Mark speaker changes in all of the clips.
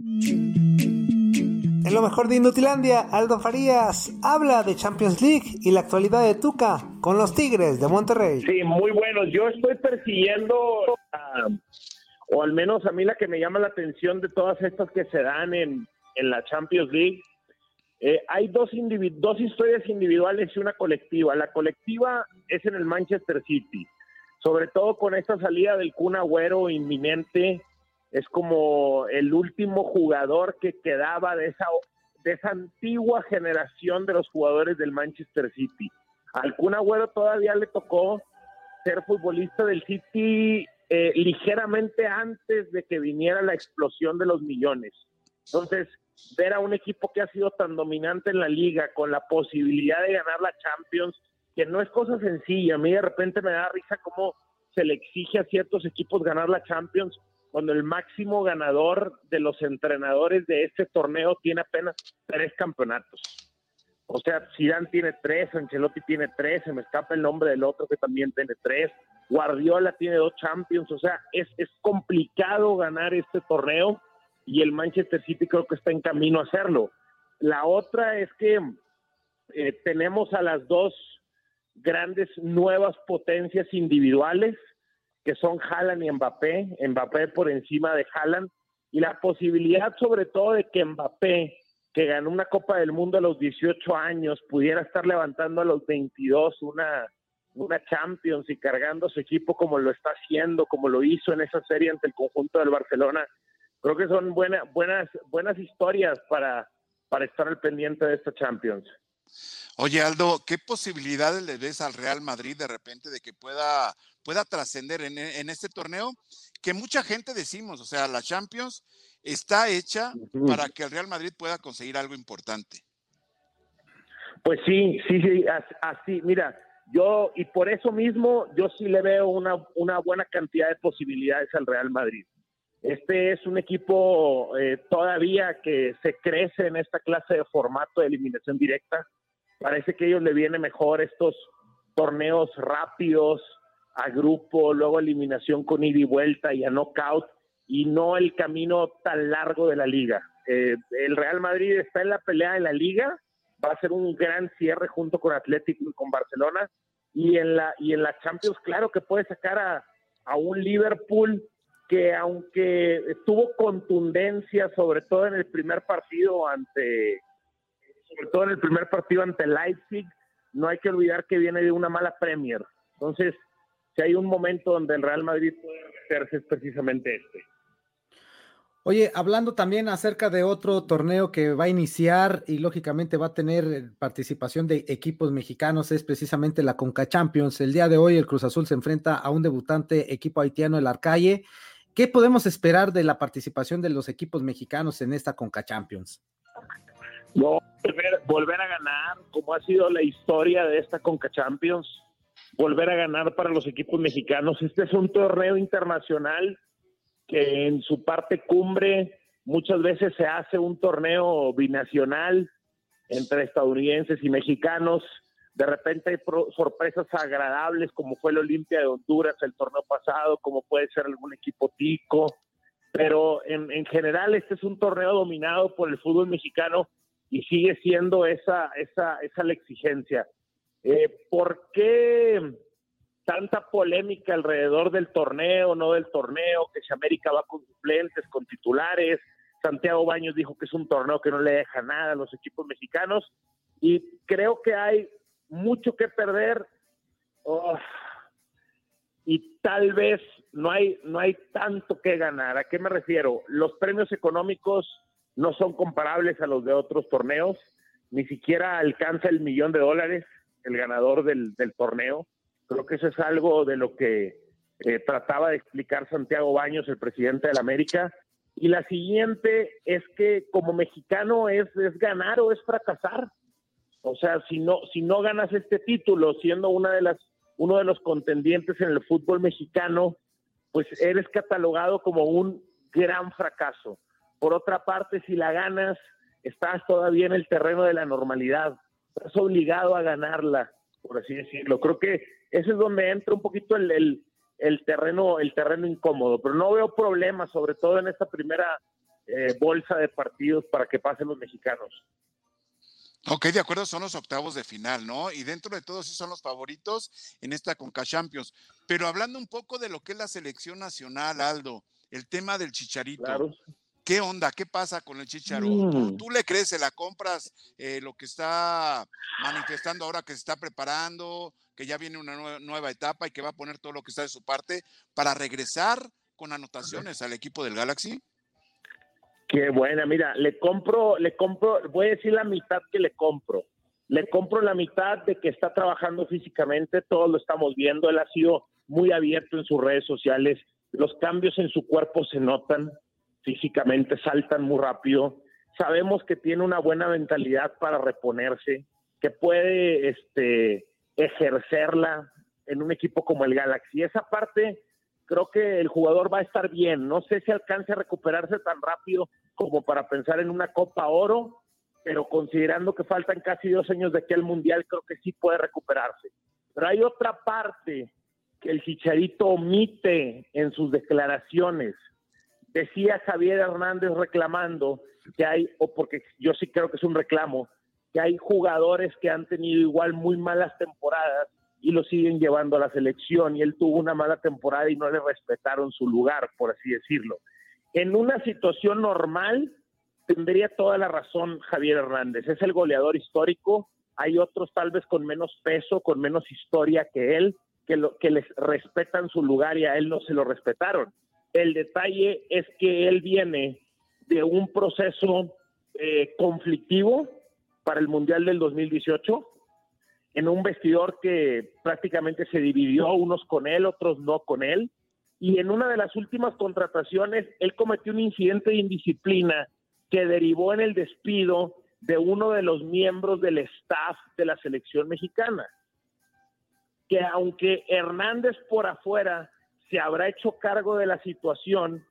Speaker 1: En lo mejor de Inutilandia, Aldo Farías habla de Champions League y la actualidad de Tuca con los Tigres de Monterrey.
Speaker 2: Sí, muy bueno. Yo estoy persiguiendo, o al menos a mí la que me llama la atención de todas estas que se dan en, en la Champions League. Eh, hay dos, dos historias individuales y una colectiva. La colectiva es en el Manchester City, sobre todo con esta salida del Kun Agüero inminente es como el último jugador que quedaba de esa, de esa antigua generación de los jugadores del Manchester City. Al Kun todavía le tocó ser futbolista del City eh, ligeramente antes de que viniera la explosión de los millones. Entonces, ver a un equipo que ha sido tan dominante en la liga, con la posibilidad de ganar la Champions, que no es cosa sencilla. A mí de repente me da risa cómo se le exige a ciertos equipos ganar la Champions cuando el máximo ganador de los entrenadores de este torneo tiene apenas tres campeonatos. O sea, Zidane tiene tres, Ancelotti tiene tres, se me escapa el nombre del otro que también tiene tres, Guardiola tiene dos Champions, o sea, es, es complicado ganar este torneo y el Manchester City creo que está en camino a hacerlo. La otra es que eh, tenemos a las dos grandes nuevas potencias individuales, que son Haaland y Mbappé, Mbappé por encima de Haaland, y la posibilidad sobre todo de que Mbappé, que ganó una Copa del Mundo a los 18 años, pudiera estar levantando a los 22 una, una Champions y cargando su equipo como lo está haciendo, como lo hizo en esa serie ante el conjunto del Barcelona. Creo que son buenas buenas, buenas historias para, para estar al pendiente de esta Champions.
Speaker 3: Oye, Aldo, ¿qué posibilidades le ves al Real Madrid de repente de que pueda, pueda trascender en, en, este torneo? Que mucha gente decimos, o sea, la Champions está hecha para que el Real Madrid pueda conseguir algo importante.
Speaker 2: Pues sí, sí, sí, así, mira, yo, y por eso mismo, yo sí le veo una, una buena cantidad de posibilidades al Real Madrid. Este es un equipo eh, todavía que se crece en esta clase de formato de eliminación directa parece que a ellos le viene mejor estos torneos rápidos a grupo, luego eliminación con ida y vuelta y a knockout y no el camino tan largo de la liga. Eh, el Real Madrid está en la pelea de la liga, va a ser un gran cierre junto con Atlético y con Barcelona y en la y en la Champions claro que puede sacar a, a un Liverpool que aunque tuvo contundencia sobre todo en el primer partido ante sobre todo en el primer partido ante Leipzig, no hay que olvidar que viene de una mala Premier. Entonces, si hay un momento donde el Real Madrid puede hacerse es precisamente este.
Speaker 1: Oye, hablando también acerca de otro torneo que va a iniciar y lógicamente va a tener participación de equipos mexicanos, es precisamente la Conca Champions. El día de hoy el Cruz Azul se enfrenta a un debutante equipo haitiano, el Arcaye. ¿Qué podemos esperar de la participación de los equipos mexicanos en esta Conca Champions?
Speaker 2: No, volver, a ganar, como ha sido la historia de esta Conca Champions, volver a ganar para los equipos mexicanos. Este es un torneo internacional que en su parte cumbre muchas veces se hace un torneo binacional entre estadounidenses y mexicanos. De repente hay sorpresas agradables como fue el Olimpia de Honduras el torneo pasado, como puede ser algún equipo tico. Pero en, en general este es un torneo dominado por el fútbol mexicano y sigue siendo esa, esa, esa la exigencia. Eh, ¿Por qué tanta polémica alrededor del torneo, no del torneo, que si América va con suplentes, con titulares? Santiago Baños dijo que es un torneo que no le deja nada a los equipos mexicanos y creo que hay mucho que perder y tal vez no hay, no hay tanto que ganar. ¿A qué me refiero? Los premios económicos no son comparables a los de otros torneos, ni siquiera alcanza el millón de dólares el ganador del, torneo. Creo que eso es algo de lo que eh, trataba de explicar Santiago Baños, el presidente de la América, Y la siguiente es que como mexicano es, es ganar o es fracasar. O sea, si no, si no ganas este título siendo una de las, uno de los contendientes en el fútbol mexicano, pues eres catalogado como un gran fracaso. Por otra parte, si la ganas, estás todavía en el terreno de la normalidad, estás obligado a ganarla, por así decirlo. Creo que ese es donde entra un poquito el, el, terreno, el terreno incómodo, pero no veo problemas, sobre todo en esta primera eh, bolsa de partidos para que pasen los mexicanos.
Speaker 3: Ok, de acuerdo, son los octavos de final, ¿no? Y dentro de todos sí son los favoritos en esta Conca Champions. Pero hablando un poco de lo que es la selección nacional, Aldo, el tema del chicharito.
Speaker 2: Claro.
Speaker 3: ¿Qué onda? ¿Qué pasa con el Chicharito?
Speaker 2: Mm.
Speaker 3: ¿Tú, le crees? ¿Se la compras eh, lo que está manifestando ahora que se está preparando, que ya viene una nueva, nueva etapa y que va a poner todo lo que está de su parte para regresar con anotaciones al equipo del Galaxy?
Speaker 2: Qué buena, mira, le compro, le compro, voy a decir la mitad que le compro. Le compro la mitad de que está trabajando físicamente, todos lo estamos viendo, él ha sido muy abierto en sus redes sociales, los cambios en su cuerpo se notan, físicamente saltan muy rápido. Sabemos que tiene una buena mentalidad para reponerse, que puede este, ejercerla en un equipo como el Galaxy. Esa parte creo que el jugador va a estar bien. No sé si alcance a recuperarse tan rápido como para pensar en una Copa Oro, pero considerando que faltan casi dos años de aquí al Mundial, creo que sí puede recuperarse. Pero hay otra parte que el Chicharito omite en sus declaraciones decía Javier Hernández reclamando que hay, o porque yo sí creo que es un reclamo, que hay jugadores que han tenido igual muy malas temporadas y lo siguen llevando a la selección y él tuvo una mala temporada y no le respetaron su lugar, por así decirlo. En una situación normal tendría toda la razón Javier Hernández, es el goleador histórico, hay otros tal vez con menos peso, con menos historia que él, que, lo, que les respetan su lugar y a él no se lo respetaron. El detalle es que él viene de un proceso eh, conflictivo para el Mundial del 2018, en un vestidor que prácticamente se dividió, unos con él, otros no con él, y en una de las últimas contrataciones, él cometió un incidente de indisciplina que derivó en el despido de uno de los miembros del staff de la selección mexicana. Que aunque Hernández por afuera se habrá hecho cargo de la situación,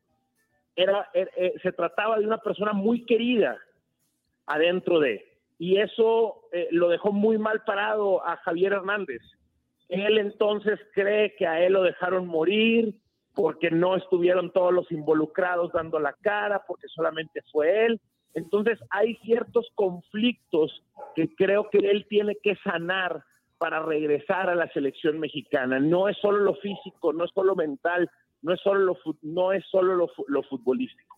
Speaker 2: era, er, eh, se trataba de una persona muy querida adentro de, y eso eh, lo dejó muy mal parado a Javier Hernández. Él entonces cree que a él lo dejaron morir porque no estuvieron todos los involucrados dando la cara, porque solamente fue él. Entonces hay ciertos conflictos que creo que él tiene que sanar para regresar a la selección mexicana. No es solo lo físico, no es solo lo mental, no es solo lo, no es solo lo, lo futbolístico.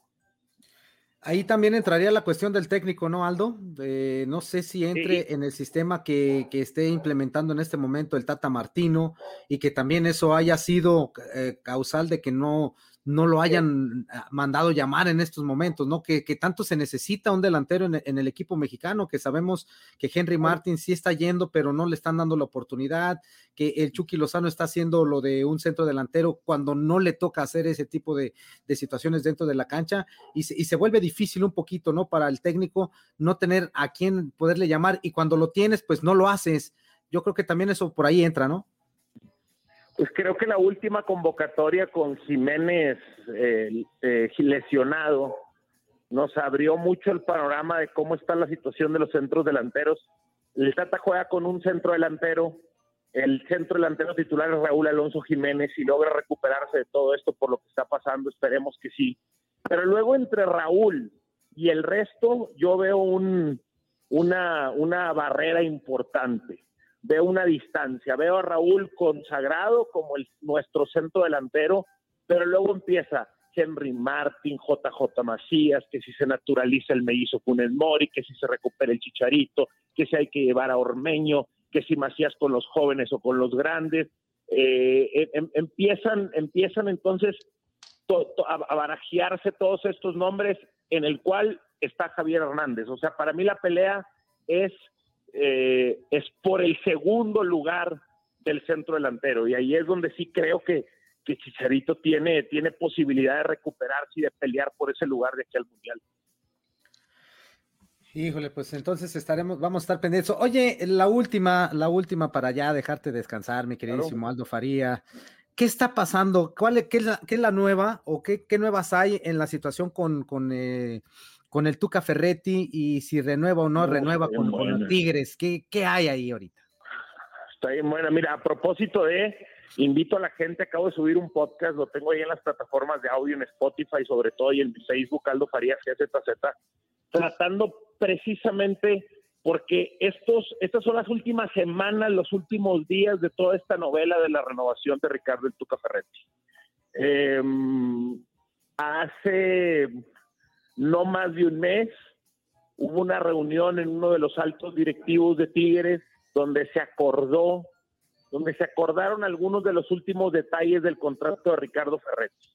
Speaker 1: Ahí también entraría la cuestión del técnico, ¿no, Aldo? no sé si entre sí. en el sistema que, que, esté implementando en este momento el Tata Martino y que también eso haya sido eh, causal de que no, no lo hayan mandado llamar en estos momentos, ¿no? Que, que tanto se necesita un delantero en, en, el equipo mexicano, que sabemos que Henry Martin sí está yendo, pero no le están dando la oportunidad, que el Chucky Lozano está haciendo lo de un centro delantero cuando no le toca hacer ese tipo de, de situaciones dentro de la cancha y se, y se, vuelve difícil un poquito, ¿no? Para el técnico no tener a quién poderle llamar y cuando lo tienes, pues no lo haces. Yo creo que también eso por ahí entra, ¿no?
Speaker 2: Pues creo que la última convocatoria con Jiménez eh, eh, lesionado nos abrió mucho el panorama de cómo está la situación de los centros delanteros. El Tata juega con un centro delantero, el centro delantero titular es Raúl Alonso Jiménez y logra recuperarse de todo esto por lo que está pasando, esperemos que sí. Pero luego entre Raúl y el resto yo veo un, una, una barrera importante veo una distancia, veo a Raúl consagrado como el, nuestro centro delantero, pero luego empieza Henry Martin, JJ Macías, que si se naturaliza el mellizo Funes Mori, que si se recupera el Chicharito, que si hay que llevar a Ormeño, que si Macías con los jóvenes o con los grandes, eh, em, empiezan, empiezan entonces to, to, a, a barajearse todos estos nombres en el cual está Javier Hernández. O sea, para mí la pelea es eh, es por el segundo lugar del centro delantero y ahí es donde sí creo que, que Chicharito tiene, tiene posibilidad de recuperarse y de pelear por ese lugar de aquí al Mundial.
Speaker 1: Híjole, pues entonces estaremos, vamos a estar pendientes. Oye, la última, la última para ya dejarte descansar, mi queridísimo Aldo Faría. ¿Qué está pasando? ¿Cuál qué, es la, qué es la nueva o qué, qué, nuevas hay en la situación con, con, eh, con el Tuca Ferretti y si renueva o no renueva con, con, los Tigres? ¿Qué, ¿Qué hay ahí ahorita?
Speaker 2: Está bien buena. Mira, a propósito de, invito a la gente, acabo de subir un podcast, lo tengo ahí en las plataformas de audio, en Spotify, sobre todo, y en Facebook, Aldo Farías, GZZ, tratando precisamente porque estos, estas son las últimas semanas, los últimos días de toda esta novela de la renovación de Ricardo El Tuca Ferretti. Eh, hace no más de un mes hubo una reunión en uno de los altos directivos de Tigres donde se acordó, donde se acordaron algunos de los últimos detalles del contrato de Ricardo Ferretti.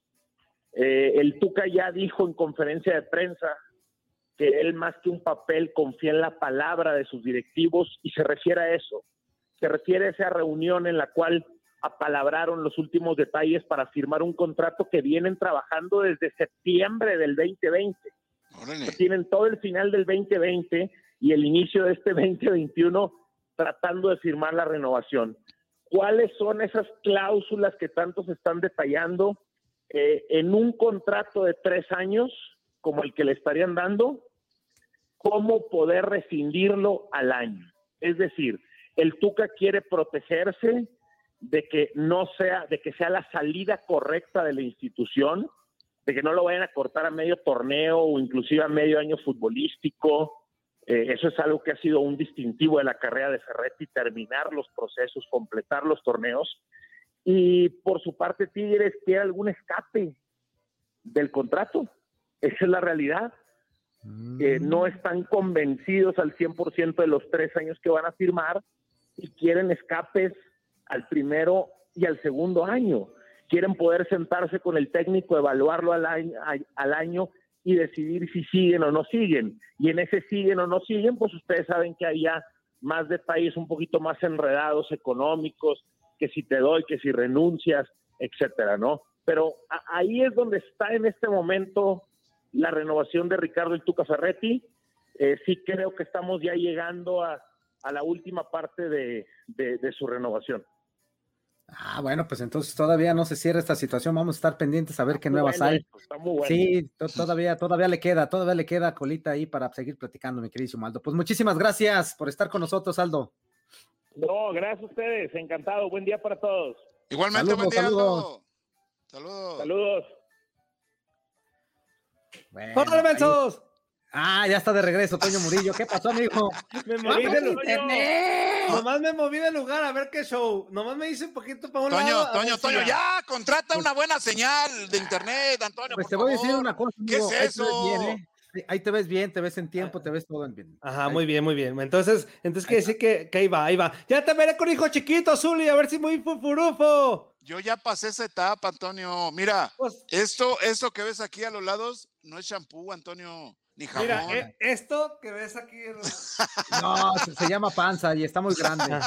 Speaker 2: Eh, el Tuca ya dijo en conferencia de prensa que él más que un papel confía en la palabra de sus directivos y se refiere a eso. Se refiere a esa reunión en la cual apalabraron los últimos detalles para firmar un contrato que vienen trabajando desde septiembre del 2020. Tienen todo el final del 2020 y el inicio de este 2021 tratando de firmar la renovación. ¿Cuáles son esas cláusulas que tanto se están detallando eh, en un contrato de tres años? como el que le estarían dando, cómo poder rescindirlo al año. Es decir, el Tuca quiere protegerse de que no sea, de que sea la salida correcta de la institución, de que no lo vayan a cortar a medio torneo o inclusive a medio año futbolístico. Eh, eso es algo que ha sido un distintivo de la carrera de Ferretti, terminar los procesos, completar los torneos. Y por su parte, Tigres quiere algún escape del contrato. Esa es la realidad. no mm. están convencidos al 100% de los tres años que van a firmar y quieren escapes al primero y al segundo año. Quieren poder sentarse con el técnico, evaluarlo al año, al año y decidir si siguen o no siguen. Y en ese siguen o no siguen, pues ustedes saben que hay ya más detalles un poquito más enredados, económicos, que si te doy, que si renuncias, etcétera, ¿no? Pero ahí es donde está en este momento la renovación de Ricardo El Tuca Ferretti. Eh, sí creo que estamos ya llegando a, la última parte de, su renovación.
Speaker 1: Ah, bueno, pues entonces todavía no se cierra esta situación. Vamos a estar pendientes a ver qué nuevas hay. Sí, todavía, todavía le queda, todavía le queda colita ahí para seguir platicando, mi queridísimo Aldo. Pues muchísimas gracias por estar con nosotros, Aldo.
Speaker 2: No, gracias a ustedes, encantado. Buen día para todos.
Speaker 3: Igualmente, buen día,
Speaker 2: saludos. Saludos. Saludos.
Speaker 1: Bueno, Ah, ya está de regreso, Toño Murillo. ¿Qué pasó, amigo?
Speaker 4: me moví de lugar. Nomás me moví de lugar a ver qué show. Nomás me hice un poquito para un
Speaker 3: Toño,
Speaker 4: lado.
Speaker 3: Toño, Toño, ya, contrata una buena señal de internet, Antonio.
Speaker 1: Pues te voy a decir una cosa.
Speaker 3: ¿Qué es eso?
Speaker 1: ¿eh? Ahí te ves bien, te ves en tiempo, te ves todo en bien.
Speaker 4: Ajá, muy bien, muy bien. Entonces, entonces quiere decir que, que ahí va, ahí va. Ya te veré con hijo chiquito, Zuli, a ver si muy fufurufo.
Speaker 3: Yo ya pasé esa etapa, Antonio. Mira, pues esto, esto que ves aquí a los lados no es shampoo, Antonio, ni jabón. Mira,
Speaker 4: eh, esto que ves aquí.
Speaker 1: No, se, llama panza y está muy grande.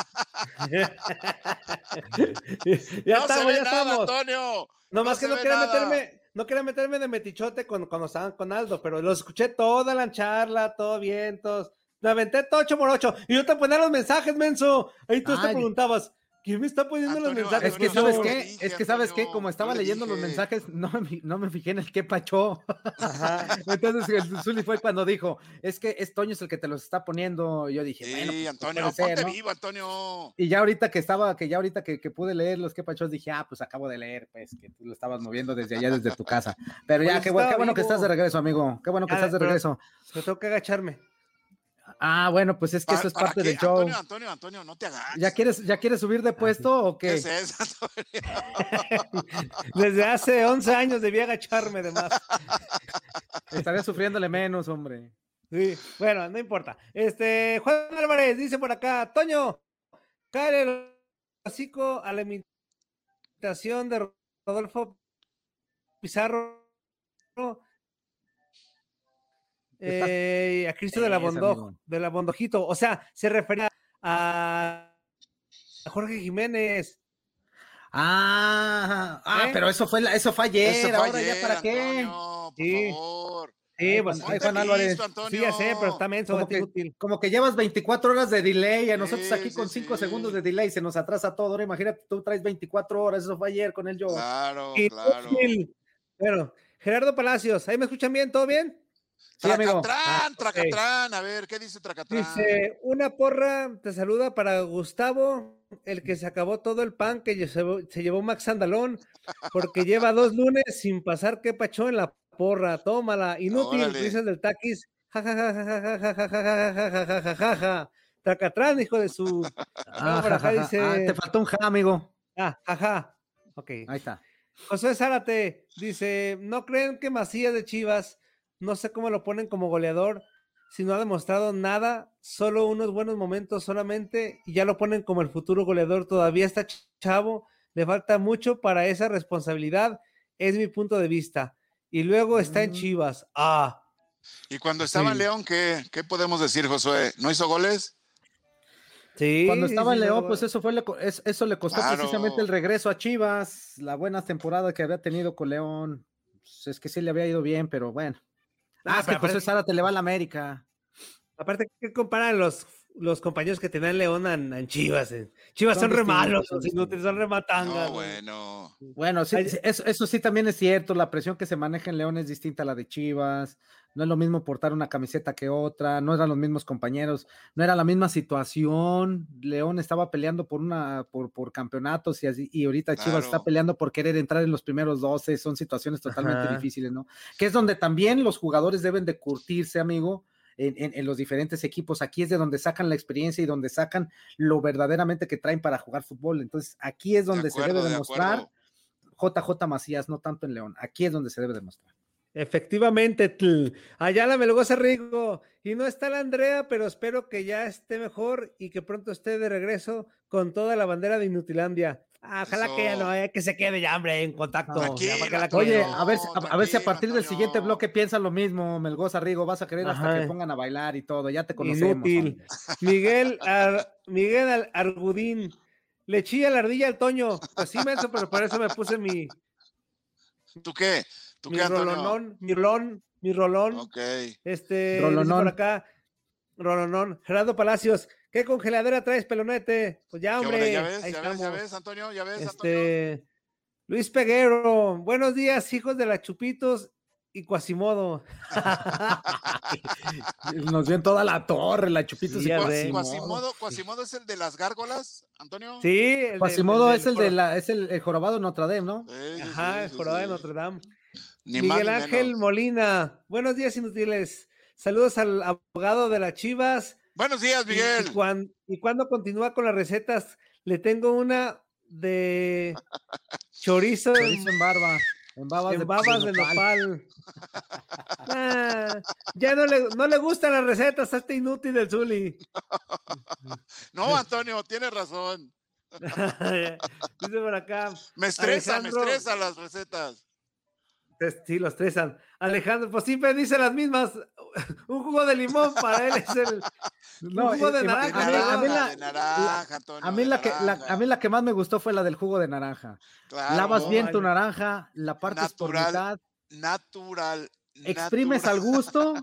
Speaker 4: ya estamos, ya estamos. Antonio. No más que no quiera meterme, no quería meterme de metichote cuando, cuando estaban con Aldo, pero lo escuché toda la charla, todo bien, todos. Me aventé todo 8 por 8 y yo te ponía los mensajes, menso. Ahí tú te preguntabas, ¿Quién me está poniendo los mensajes?
Speaker 1: Es que, ¿sabes qué? Es que, ¿sabes qué? Como estaba leyendo los mensajes, no me, no me fijé en el qué pachó. Entonces, el Zuli fue cuando dijo, es que es Toño es el que te los está poniendo. yo dije,
Speaker 3: sí,
Speaker 1: bueno, pues,
Speaker 3: Antonio, ponte vivo, Antonio.
Speaker 1: Y ya ahorita que estaba, que ya ahorita que, que pude leer los qué pachó, dije, ah, pues acabo de leer, pues, que tú lo estabas moviendo desde allá, desde tu casa. Pero ya, qué, bueno, qué bueno que estás de regreso, amigo. Qué bueno que estás de regreso.
Speaker 4: Me tengo que agacharme.
Speaker 1: Ah, bueno, pues es que eso es parte del show.
Speaker 3: Antonio, Antonio, Antonio, no te hagas.
Speaker 1: ¿Ya quieres, ¿Ya quieres subir de puesto o qué?
Speaker 3: ¿Qué es eso,
Speaker 4: Desde hace 11 años debía agacharme de más.
Speaker 1: Estaría sufriéndole menos, hombre.
Speaker 4: Sí, bueno, no importa. Este, Juan Álvarez dice por acá, Toño, cae el hocico a la imitación de Rodolfo Pizarro eh, a Cristo de la, de la Bondojito. O sea, se refería a Jorge Jiménez.
Speaker 1: Ah, ah ¿Eh? pero eso fue, eso fue ayer, ahora ya para qué.
Speaker 3: por sí. favor.
Speaker 4: Sí, pues Juan Álvarez. Sí, ya sé, pero también
Speaker 1: como que, útil. como que llevas 24 horas de delay, a nosotros aquí con 5 segundos de delay se nos atrasa todo. Ahora imagínate, tú traes 24 horas, eso fue ayer con el yo.
Speaker 3: Claro, claro.
Speaker 4: Bueno, Gerardo Palacios, ¿ahí me escuchan bien? ¿Todo bien?
Speaker 3: Sí, Tracatrán, ah, Tracatrán, a ver, ¿qué dice Tracatrán?
Speaker 4: Dice, una porra te saluda para Gustavo, el que se acabó todo el pan que se, llevó Max Andalón, porque lleva dos lunes sin pasar que pachó en la porra, tómala, inútil, dices del taquis, jajajajajajajajajajajaja, Tracatrán, hijo de su...
Speaker 1: acá dice... te faltó un ja, amigo.
Speaker 4: Ah, jaja, ok.
Speaker 1: Ahí está.
Speaker 4: José Zárate dice, ¿no creen que Macías de Chivas no sé cómo lo ponen como goleador, si no ha demostrado nada, solo unos buenos momentos solamente, y ya lo ponen como el futuro goleador. Todavía está chavo, le falta mucho para esa responsabilidad, es mi punto de vista. Y luego está en mm. Chivas. Ah.
Speaker 3: Y cuando estaba en León, ¿qué, ¿qué podemos decir, Josué? ¿No hizo goles?
Speaker 1: Sí, Cuando estaba en León, pues eso fue eso le costó precisamente el regreso a Chivas, la buena temporada que había tenido con León. Pues es que sí le había ido bien, pero bueno. Ah, que José Sara te le va a la América.
Speaker 4: Aparte, ¿qué comparan los, los compañeros que tenían León en, Chivas? Eh? Chivas son, re malos, son re matangas.
Speaker 3: bueno.
Speaker 1: Bueno, sí, eso, eso, sí también es cierto. La presión que se maneja en León es distinta a la de Chivas. No es lo mismo portar una camiseta que otra. No eran los mismos compañeros. No era la misma situación. León estaba peleando por una por, por campeonatos y, así, y ahorita Chivas está peleando por querer entrar en los primeros 12. Son situaciones totalmente difíciles, ¿no? Que es donde también los jugadores deben de curtirse, amigo en, los diferentes equipos. Aquí es de donde sacan la experiencia y donde sacan lo verdaderamente que traen para jugar fútbol. Entonces, aquí es donde se debe demostrar JJ Macías, no tanto en León. Aquí es donde se debe demostrar.
Speaker 4: Efectivamente, allá la Melgoza Rigo. Y no está la Andrea, pero espero que ya esté mejor y que pronto esté de regreso con toda la bandera de Inutilandia. Ah, ojalá que ya no, eh, que se quede ya, hombre, en contacto.
Speaker 1: Oye, a ver, a, ver si a partir del siguiente bloque piensan lo mismo, Melgoza Rigo, vas a querer hasta que pongan a bailar y todo, ya te conocemos. Inútil.
Speaker 4: Miguel, Miguel Argudín, le chilla la ardilla al Toño. Pues sí, menso, pero por eso me puse mi.
Speaker 3: ¿Tú qué? ¿Tú
Speaker 4: mi
Speaker 3: qué,
Speaker 4: rolonón, mi rolón, mi rolón.
Speaker 3: Ok.
Speaker 4: Este, por acá, rolonón. Gerardo Palacios, ¿Qué congeladora traes, pelonete? Pues ya, hombre.
Speaker 3: Ya ves, ya ves, ya ves, Antonio, ya ves,
Speaker 4: este, Luis Peguero, buenos días, hijos de la Chupitos y Quasimodo.
Speaker 1: Nos ven toda la torre, la Chupitos y
Speaker 3: Quasimodo. Quasimodo. es el de las gárgolas, Antonio.
Speaker 4: Sí,
Speaker 1: Quasimodo es el de la, es el, jorobado de Notre Dame, ¿no?
Speaker 4: Ajá, el jorobado de Notre Dame. Miguel Ángel Molina, buenos días, inútiles. Saludos al abogado de las Chivas
Speaker 3: Buenos días, Miguel.
Speaker 4: Y, cuando, continúa con las recetas, le tengo una de chorizo,
Speaker 1: en, barba.
Speaker 4: En babas, de, nopal. Ah, ya no le, no le gustan las recetas a este inútil del Zuli.
Speaker 3: no, Antonio, tiene razón.
Speaker 4: Dice por acá.
Speaker 3: Me estresa, me estresa las recetas.
Speaker 4: Sí, los estresan. Alejandro, pues siempre dice las mismas. Un jugo de limón para él es el. No, jugo de naranja.
Speaker 1: A mí, la, a mí la que, a mí la que más me gustó fue la del jugo de naranja. Lavas bien tu naranja, la partes por mitad.
Speaker 3: Natural.
Speaker 1: Exprimes al gusto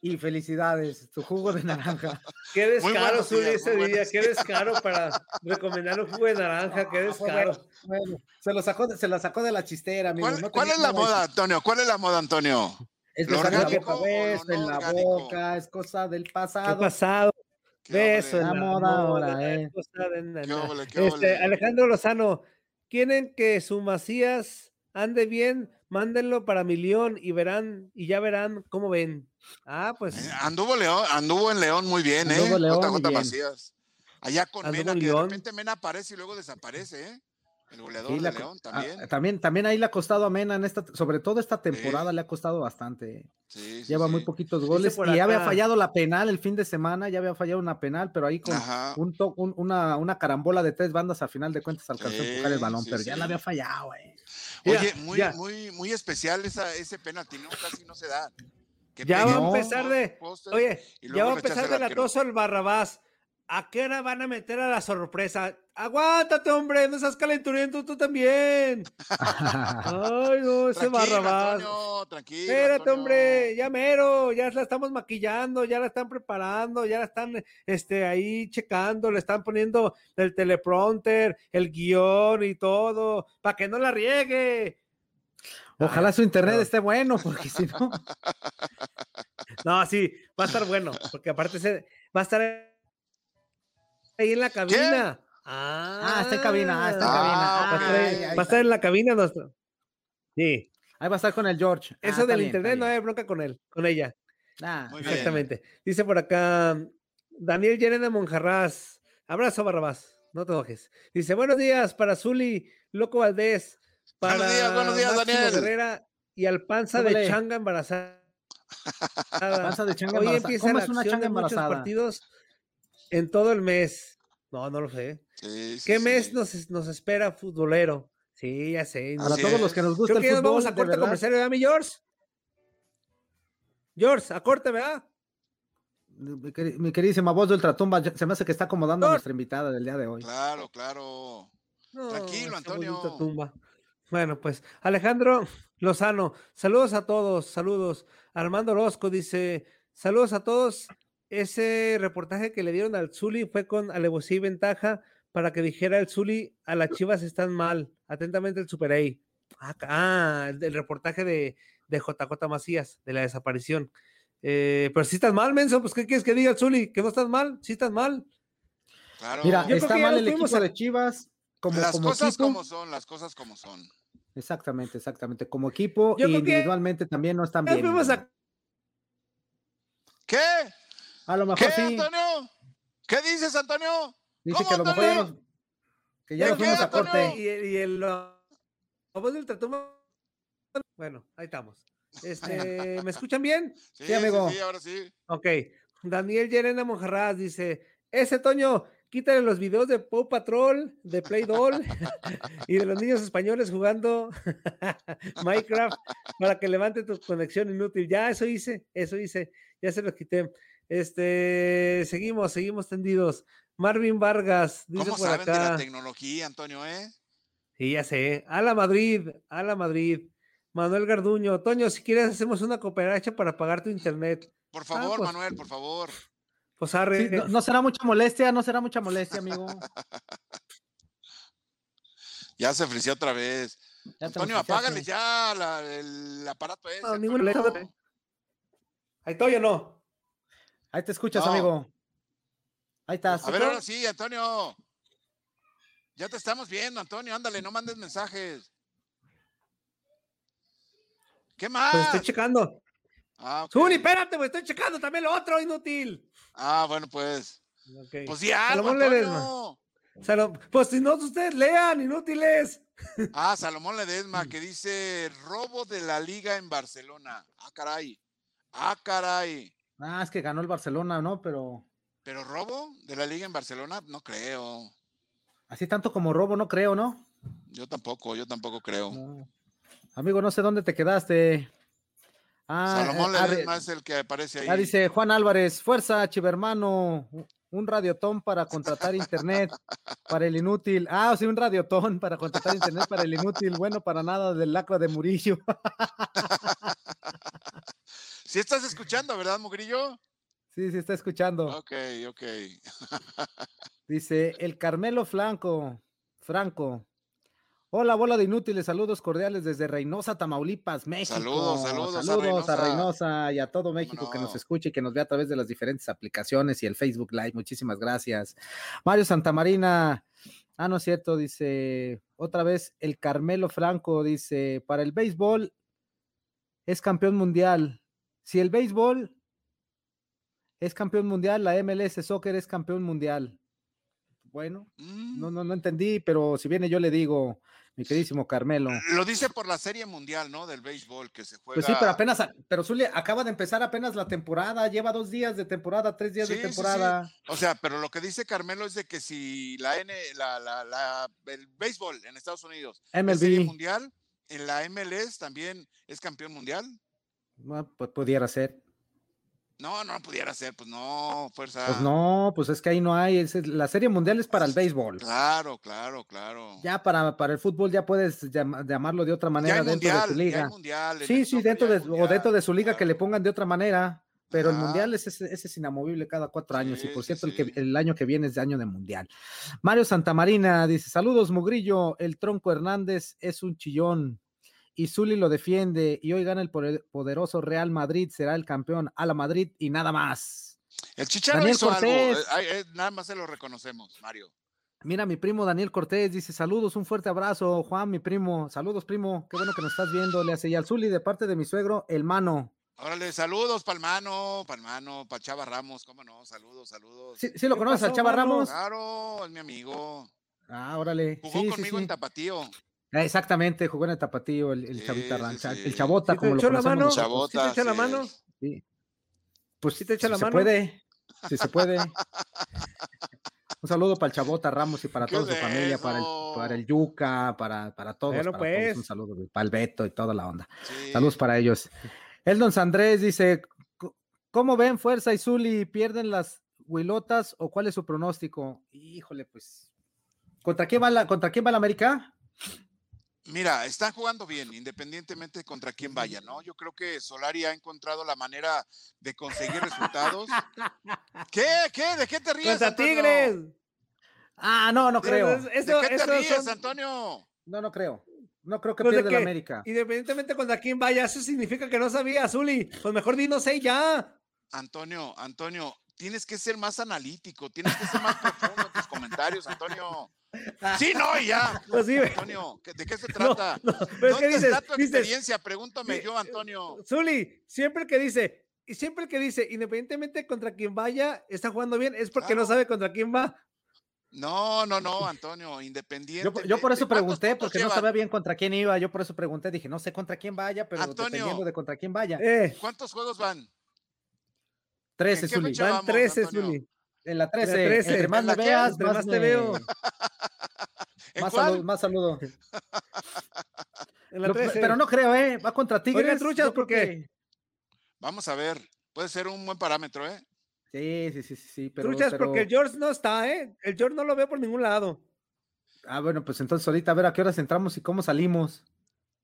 Speaker 1: y felicidades, tu jugo de naranja.
Speaker 4: Qué descaro, su ese día, qué descaro para recomendar un jugo de naranja, qué descaro.
Speaker 1: Bueno, se lo sacó, se la sacó de la chistera, amigo.
Speaker 3: ¿Cuál, es la moda, Antonio? ¿Cuál es la moda, Antonio?
Speaker 1: Es de la cabeza, en la boca, es cosa del pasado.
Speaker 4: ¿Qué pasado? Beso
Speaker 1: la moda ahora, eh.
Speaker 4: este, Alejandro Lozano, ¿quieren que su Macías ande bien? Mándenlo para mi León y verán, y ya verán cómo ven. Ah, pues.
Speaker 3: Eh, anduvo León, anduvo en León muy bien, ¿eh? León JJ Macías. Allá con Mena, que de repente Mena aparece y luego desaparece, ¿eh? El goleador de León ah, también.
Speaker 1: también. También ahí le ha costado a Mena en esta, sobre todo esta temporada le ha costado bastante. Lleva muy poquitos goles y ya había fallado la penal el fin de semana, ya había fallado una penal, pero ahí con un, una, una, carambola de tres bandas al final de cuentas alcanzó a empujar el balón, pero ya la había fallado, eh.
Speaker 3: Oye, muy, muy, muy especial esa, ese penalti, ¿no? Casi no se da.
Speaker 4: ya va a empezar de, oye, ya va a empezar de la tosa el Barrabás ¿A qué hora van a meter a la sorpresa? Aguántate, hombre, no seas calenturiento tú también. Ay, no, ese barrabás. Tranquilo, Espérate, hombre, ya mero, ya la estamos maquillando, ya la están preparando, ya la están este, ahí checando, le están poniendo el teleprompter, el guion y todo, para que no la riegue.
Speaker 1: Ojalá su internet esté bueno, porque si no.
Speaker 4: No, sí, va a estar bueno, porque aparte se, va a estar ahí en la cabina.
Speaker 1: Ah, está en cabina, ah, está en cabina.
Speaker 4: Ah, va, a estar en la cabina nuestro. Sí.
Speaker 1: Ahí va a estar con el George.
Speaker 4: Eso ah, del internet no hay bronca con él, con ella. Ah, exactamente. Dice por acá Daniel Yeren de Monjarraz. Abrazo, Barrabás. No te enojes. Dice, buenos días para Zuli, Loco Valdés. Para
Speaker 3: buenos días, buenos días, Daniel.
Speaker 4: Herrera y al panza de changa embarazada.
Speaker 1: panza de changa Hoy empieza
Speaker 4: la acción changa de muchos partidos en todo el mes. No, no lo sé. ¿Qué mes nos, nos, espera futbolero? Sí, ya sé.
Speaker 1: Para todos los que nos gusta el fútbol.
Speaker 4: vamos a corte comercial, ¿verdad, mi George? George, a corte, ¿verdad?
Speaker 1: Mi, queridísima voz del ultratumba, se me hace que está acomodando a nuestra invitada del día de hoy.
Speaker 3: Claro, claro. Tranquilo, Antonio.
Speaker 4: Bueno, pues Alejandro Lozano, saludos a todos, saludos. Armando Orozco dice, saludos a todos. Ese reportaje que le dieron al Zuli fue con alevosía y ventaja para que dijera el Zuli a las chivas están mal. Atentamente el Super A. Ah, el, reportaje de, de JJ Macías, de la desaparición. Eh, pero si estás mal, Menso, pues ¿qué quieres que diga el Zuli? ¿Que no estás mal? ¿Sí estás mal?
Speaker 1: Mira, está mal el equipo de Chivas,
Speaker 3: las cosas como son, las cosas como son.
Speaker 1: Exactamente, exactamente. Como equipo y individualmente también no están bien.
Speaker 3: ¿Qué?
Speaker 1: A lo mejor
Speaker 3: ¿Qué, Antonio? ¿Qué dices, Antonio?
Speaker 1: Dice que a lo mejor ya nos, que ya nos fuimos a corte.
Speaker 4: Y, y el, del Bueno, ahí estamos. Este, ¿Me escuchan bien?
Speaker 3: Sí, amigo. Sí, ahora sí.
Speaker 4: Ok. Daniel Yerena Monjarraz dice: Ese Toño, quítale los videos de Paw Patrol, de Play Doll y de los niños españoles jugando Minecraft para que levante tu conexión inútil. Ya, eso hice, eso hice, ya se los quité. Este, seguimos, seguimos tendidos. Marvin Vargas,
Speaker 3: dice ¿Cómo saben de la tecnología, Antonio, eh?
Speaker 4: Sí, ya sé. A la Madrid, a la Madrid. Manuel Garduño, Toño, si quieres hacemos una cooperacha para pagar tu internet.
Speaker 3: Por ah, favor, pues Manuel, por favor.
Speaker 4: Pues
Speaker 1: no, será mucha molestia, no será mucha molestia, amigo.
Speaker 3: ya se frició otra vez. Antonio, apágale ya el aparato ese. No,
Speaker 4: ningún Ahí estoy o no.
Speaker 1: Ahí te escuchas, amigo. Ahí estás.
Speaker 3: A ver, ahora sí, Antonio. Ya te estamos viendo, Antonio. Ándale, no mandes mensajes. ¿Qué más?
Speaker 4: Pues estoy checando. Ah, Zuni, espérate, pues estoy checando también lo otro, inútil.
Speaker 3: Ah, bueno, pues. Pues ya, Salomón Ledesma.
Speaker 4: pues si no, ustedes lean, inútiles.
Speaker 3: Ah, Salomón Ledesma, que dice robo de la liga en Barcelona. Ah, caray. Ah, caray.
Speaker 1: Ah, es que ganó el Barcelona, ¿no? Pero.
Speaker 3: ¿Pero robo de la liga en Barcelona? No creo.
Speaker 1: Así tanto como robo, no creo, ¿no?
Speaker 3: Yo tampoco, yo tampoco creo.
Speaker 1: Amigo, no sé dónde te quedaste.
Speaker 3: Ah, Salomón eh, Ledesma es el que aparece ahí. Ah,
Speaker 1: dice Juan Álvarez, fuerza, chivermano, un radiotón para contratar internet para el inútil. Ah, sí, un radiotón para contratar internet para el inútil. Bueno, para nada del lacra de Murillo.
Speaker 3: Si estás escuchando, ¿verdad, Mugrillo?
Speaker 1: Sí, sí está escuchando.
Speaker 3: Ok, ok.
Speaker 1: Dice el Carmelo Franco, Franco, Hola, bola de inútiles, saludos cordiales desde Reynosa, Tamaulipas, México.
Speaker 3: Saludos, saludos.
Speaker 1: Saludos a Reynosa, y a todo México que nos escuche y que nos vea a través de las diferentes aplicaciones y el Facebook Live. Muchísimas gracias. Mario Santamarina, ah, no es cierto, dice otra vez el Carmelo Franco, dice, para el béisbol es campeón mundial. Si el béisbol es campeón mundial, la MLS Soccer es campeón mundial. Bueno, no, mm. no, no entendí, pero si viene yo le digo, mi queridísimo Carmelo.
Speaker 3: Lo dice por la serie mundial, ¿no? Del béisbol que se juega.
Speaker 1: Pues sí, pero apenas, pero Zulia acaba de empezar apenas la temporada, lleva dos días de temporada, tres días de temporada.
Speaker 3: O sea, pero lo que dice Carmelo es de que si la N, la, la, la el béisbol en Estados Unidos,
Speaker 1: MLB.
Speaker 3: serie mundial, en la MLS también es campeón mundial.
Speaker 1: Bueno, pues pudiera ser.
Speaker 3: No, no pudiera ser, pues no, fuerza.
Speaker 1: Pues no, pues es que ahí no hay, la serie mundial es para el béisbol.
Speaker 3: Claro, claro, claro.
Speaker 1: Ya para, para el fútbol ya puedes llamarlo de otra manera dentro de tu liga. sí, sí, dentro de, o dentro de su liga que le pongan de otra manera. Pero el mundial es, ese, es inamovible cada cuatro años. y por cierto, el, que, el año que viene es de año de mundial. Mario Santamarina dice: Saludos, Mugrillo. El tronco Hernández es un chillón y Zuli lo defiende y hoy gana el poderoso Real Madrid, será el campeón a la Madrid y nada más.
Speaker 3: El Chicharro hizo algo, eh, eh, nada más se lo reconocemos, Mario.
Speaker 1: Mira, mi primo Daniel Cortés dice: Saludos, un fuerte abrazo, Juan, mi primo. Saludos, primo. Qué bueno que nos estás viendo. Le hace y al Zuli de parte de mi suegro, el mano.
Speaker 3: Órale, saludos, Palmano, Palmano, para Chava Ramos, cómo no, saludos, saludos.
Speaker 1: Sí, sí lo conoces, al Chava Ramos.
Speaker 3: Claro, es mi amigo.
Speaker 1: Ah, órale.
Speaker 3: Jugó conmigo en Tapatío.
Speaker 1: Ah, exactamente, jugó en el tapatío, el, el chavita rancha, el chabota, como lo
Speaker 4: echó la mano?
Speaker 3: Chabota,
Speaker 4: ¿Sí te echa la mano?
Speaker 1: Sí. Pues sí te echa la mano. Se puede, sí se puede. Un saludo para el Chabota Ramos y para toda su familia, para el, para el Yuca, para, para todos. para
Speaker 4: pues.
Speaker 1: todos. Un saludo para el Beto y toda la onda. Saludos para ellos. Eldon Sandrés dice: ¿Cómo ven Fuerza y Zuli? ¿Pierden las huilotas o cuál es su pronóstico? Híjole, pues. ¿Contra quién va la, contra quién va la América?
Speaker 3: Mira, están jugando bien, independientemente contra quién vaya, ¿no? Yo creo que Solari ha encontrado la manera de conseguir resultados. ¿Qué? ¿Qué? ¿De qué te ríes?
Speaker 4: Contra Tigres.
Speaker 1: Ah, no, no creo.
Speaker 3: ¿De qué te ríes, Antonio?
Speaker 1: No, no creo. No creo que pues pierda la América.
Speaker 4: Independientemente contra quién vaya, eso significa que no sabía, Zuli. Pues mejor di no sé ya.
Speaker 3: Antonio, Antonio, tienes que ser más analítico, tienes que ser más profundo en tus comentarios, Antonio. Sí, no, ya.
Speaker 4: Pues
Speaker 3: Antonio, ¿de qué se trata? No, pero ¿Dónde dices, está tu experiencia? Pregúntame yo, Antonio.
Speaker 4: Zuli, siempre que dice, y siempre que dice, independientemente contra quién vaya, está jugando bien, es porque no sabe contra quién va.
Speaker 3: No, no, no, Antonio, independiente.
Speaker 1: Yo, por eso pregunté, porque no sabía bien contra quién iba. Yo por eso pregunté, dije, no sé contra quién vaya, pero dependiendo de contra quién vaya.
Speaker 3: Eh. ¿Cuántos juegos van?
Speaker 1: 13, Zuli.
Speaker 4: Van 13, Zuli.
Speaker 1: En la 13. En la 13. Entre más me veas, más, te veo. más, saludo, más saludo.
Speaker 4: En la 13.
Speaker 1: Pero no creo, ¿eh? Va contra Tigres.
Speaker 4: Oigan, truchas, porque.
Speaker 3: Vamos a ver. Puede ser un buen parámetro, ¿eh?
Speaker 1: Sí, sí, sí, sí. Pero,
Speaker 4: truchas, porque el George no está, ¿eh? El George no lo veo por ningún lado.
Speaker 1: Ah, bueno, pues entonces ahorita a ver a qué horas entramos y cómo salimos.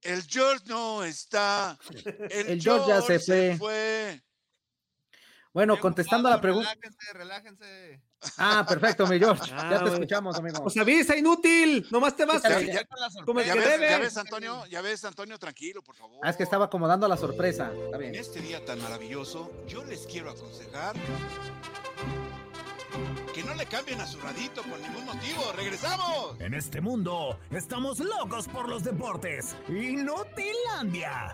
Speaker 3: El George no está.
Speaker 1: El, George, ya se fue. Bueno, contestando a la pregunta.
Speaker 3: Relájense, relájense.
Speaker 1: Ah, perfecto, mi George. ya te ah, escuchamos, amigo.
Speaker 4: Pues avisa, inútil. Nomás te vas.
Speaker 3: Ya, ya, como ya, ves, ya ves, Antonio, ya ves, Antonio, tranquilo, por favor.
Speaker 1: Ah, es que estaba acomodando la sorpresa. Está bien.
Speaker 3: En este día tan maravilloso, yo les quiero aconsejar que no le cambien a su radito por ningún motivo. ¡Regresamos!
Speaker 5: En este mundo estamos locos por los deportes. Inutilandia.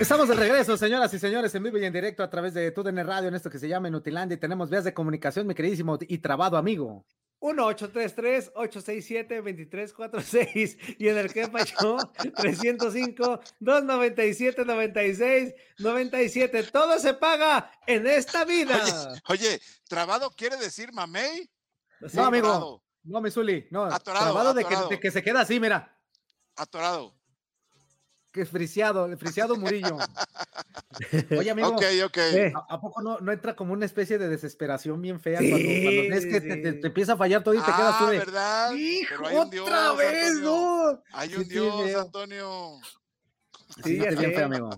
Speaker 1: Estamos de regreso, señoras y señores, en vivo y en directo a través de TUDN Radio en esto que se llama Nutilandia y tenemos vías de comunicación, mi queridísimo y trabado amigo.
Speaker 4: 1-833-867-2346 y en el que falló 305-297-96-97. Todo se paga en esta vida.
Speaker 3: Oye, ¿trabado quiere decir mamey?
Speaker 1: no, amigo. No, Misuli. No, trabado De, que, de que se queda así, mira.
Speaker 3: Atorado
Speaker 1: que friciado, el friciado Murillo. Oye, amigo, ¿a, poco no, no, entra como una especie de desesperación bien fea cuando, ves que te, empieza a fallar todo y te quedas tú
Speaker 3: de. ¿verdad?
Speaker 1: ¡Hijo, otra vez, no!
Speaker 3: Hay un Dios, Antonio.
Speaker 1: Sí, bien feo, amigo.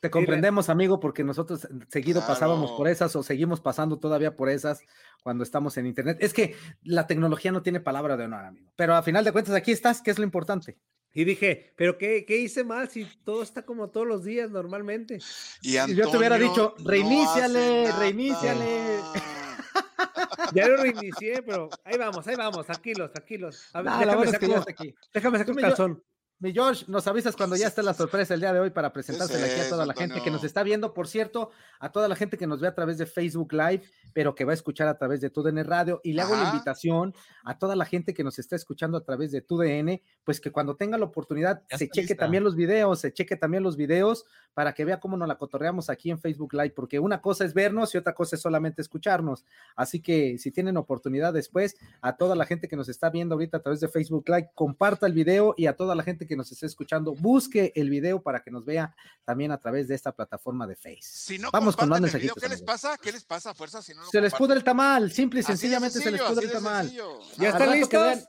Speaker 1: Te, comprendemos, amigo, porque nosotros seguido pasábamos por esas o seguimos pasando todavía por esas cuando estamos en internet. Es que la tecnología no tiene palabra de honor, amigo. Pero a final de cuentas, aquí estás, que es lo importante.
Speaker 4: Y dije, ¿pero qué, qué, hice mal si todo está como todos los días normalmente?
Speaker 1: Y yo te hubiera dicho, reiníciale, reiníciale.
Speaker 4: ya lo reinicié, pero ahí vamos, ahí vamos, tranquilos, tranquilos. A ver, déjame, sacar, aquí. déjame sacar un calzón.
Speaker 1: Mi George, nos avisas cuando ya esté la sorpresa el día de hoy para presentársela aquí a toda la gente que nos está viendo. Por cierto, a toda la gente que nos ve a través de Facebook Live, pero que va a escuchar a través de TUDN Radio. Y le hago la invitación a toda la gente que nos está escuchando a través de TUDN, pues que cuando tenga la oportunidad se cheque también los videos, se cheque también los videos para que vea cómo nos la cotorreamos aquí en Facebook Live, porque una cosa es vernos y otra cosa es solamente escucharnos. Así que si tienen oportunidad después, a toda la gente que nos está viendo ahorita a través de Facebook Live, comparta el video y a toda la gente que nos esté escuchando, busque el video para que nos vea también a través de esta plataforma de Face.
Speaker 3: Si no Vamos con más mensajitos. ¿Qué les pasa? ¿Qué les pasa, fuerza? Si no
Speaker 1: se les pude el tamal, simple y sencillamente se les pude el tamal.
Speaker 4: ¿Ya están listos?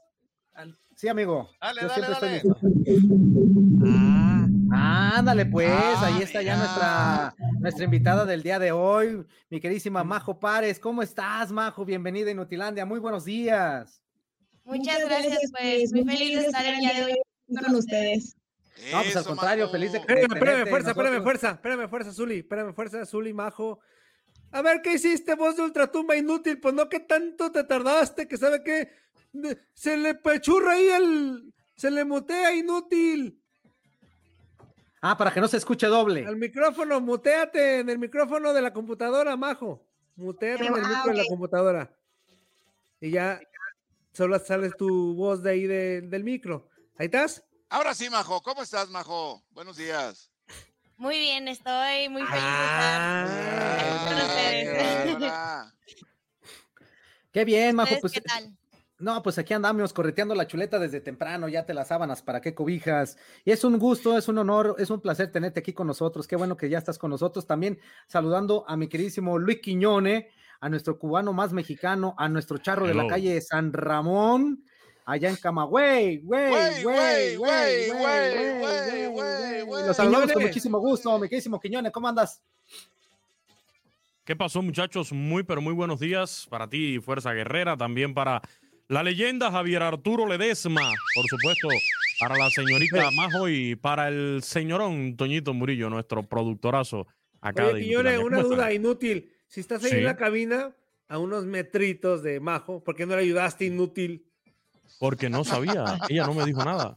Speaker 1: Sí, amigo.
Speaker 3: Dale, Yo siempre estoy listo.
Speaker 1: Ah, ándale, pues, ah, ahí está ya nuestra, nuestra invitada del día de hoy, mi queridísima Majo Párez. ¿Cómo estás, Majo? Bienvenida a Inutilandia. Muy buenos días.
Speaker 6: Muchas gracias, pues, muy feliz de estar el día de hoy con ustedes.
Speaker 1: No, pues al contrario, feliz de que.
Speaker 4: Espérame, espérame, fuerza, espérame, fuerza, espérame, fuerza, Zuli, espérame, fuerza, Zuli, Majo. A ver, ¿qué hiciste, voz de ultratumba inútil? Pues no, que tanto te tardaste, que sabe que se le pechurra ahí el. Se le mutea inútil.
Speaker 1: Ah, para que no se escuche doble.
Speaker 4: Al micrófono, muteate en el micrófono de la computadora, Majo. Muteate en el micrófono de la computadora. Y ya solo sales tu voz de ahí del micro. ¿Ahí estás?
Speaker 3: Ahora sí, Majo. ¿Cómo estás, Majo? Buenos días.
Speaker 6: Muy bien, estoy muy feliz de estar
Speaker 1: ah, Qué bien, Majo. Pues,
Speaker 6: ¿Qué tal?
Speaker 1: No, pues aquí andamos correteando la chuleta desde temprano, ya te las sábanas, ¿para qué cobijas? Y es un gusto, es un honor, es un placer tenerte aquí con nosotros. Qué bueno que ya estás con nosotros. También saludando a mi queridísimo Luis Quiñone, a nuestro cubano más mexicano, a nuestro charro de la calle San Ramón, allá en Camagüey, güey, güey, güey, güey, güey, Los saludamos con muchísimo gusto, mi queridísimo Quiñone, ¿cómo andas?
Speaker 7: ¿Qué pasó, muchachos? Muy, pero muy buenos días para ti, Fuerza Guerrera, también para la leyenda Javier Arturo Ledesma, por supuesto, para la señorita Majo y para el señorón Toñito Murillo, nuestro productorazo acá
Speaker 4: Oye, de una duda inútil. Si estás ahí en la cabina, a unos metritos de Majo, ¿por qué no le ayudaste inútil?
Speaker 7: Porque no sabía, ella no me dijo nada.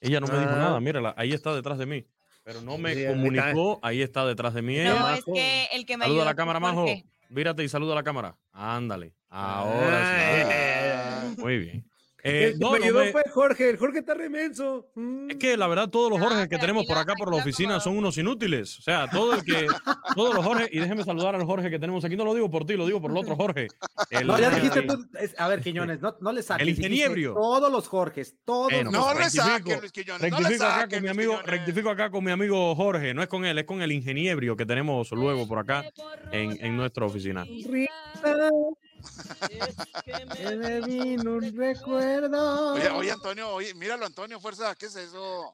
Speaker 7: Ella no me dijo nada, ah. mírala, ahí está detrás de mí. Pero no me comunicó, ahí está detrás de mí.
Speaker 6: No, es que el que me
Speaker 7: Saluda a la cámara, Majo. Mírate y saluda a la cámara. Ándale. Ahora sí. Muy bien.
Speaker 4: Eh, el no, me ayudó fue Jorge, el Jorge está remenso.
Speaker 7: Es que la verdad, todos los Jorge que tenemos por acá por la oficina son unos inútiles. O sea, todo el que, todos los Jorge, y déjeme saludar al Jorge que tenemos aquí, no lo digo por ti, lo digo por el otro Jorge.
Speaker 1: no, ya dijiste tú, a ver, Quiñones, no, no le saques.
Speaker 7: El ingeniero.
Speaker 1: Todos los Jorges, todos
Speaker 3: los No le saques, Quiñones.
Speaker 7: Rectifico, acá con mi amigo, rectifico acá con mi amigo Jorge, no es con él, es con el ingeniero que tenemos luego por acá en, en nuestra oficina.
Speaker 1: Que me vino un recuerdo.
Speaker 3: Oye, oye, Antonio, oye, míralo, Antonio, fuerza, ¿qué es eso?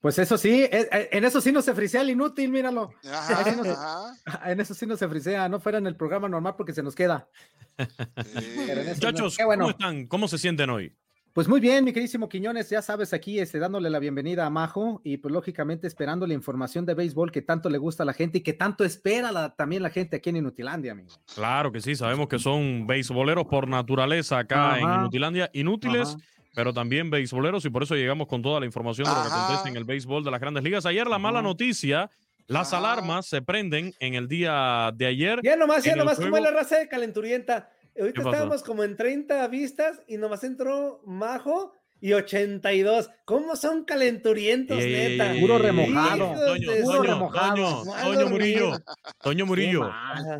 Speaker 1: Pues eso sí, eh, eh, en eso sí no se frisea el inútil, míralo. En eso sí no se frisea, no fuera en el programa normal porque se nos queda.
Speaker 7: Muchachos, ¿cómo están? ¿Cómo se sienten hoy?
Speaker 1: Pues muy bien, mi queridísimo Quiñones, ya sabes, aquí este, dándole la bienvenida a Majo y pues lógicamente esperando la información de béisbol que tanto le gusta a la gente y que tanto espera también la gente aquí en Inutilandia, amigo.
Speaker 7: Claro que sí, sabemos que son beisboleros por naturaleza acá en Inutilandia, inútiles. Pero también beisboleros y por eso llegamos con toda la información de lo que acontece en el béisbol de las grandes ligas. Ayer la mala noticia, las alarmas se prenden en el día de ayer.
Speaker 4: Ya nomás, ya nomás, como la raza de calenturienta. Ahorita estábamos como en 30 vistas y nomás entró Majo y 82. ¿Cómo son calenturientos, neta?
Speaker 1: Puro remojado.
Speaker 7: Toño, puro remojado. Toño, Murillo. Toño Murillo.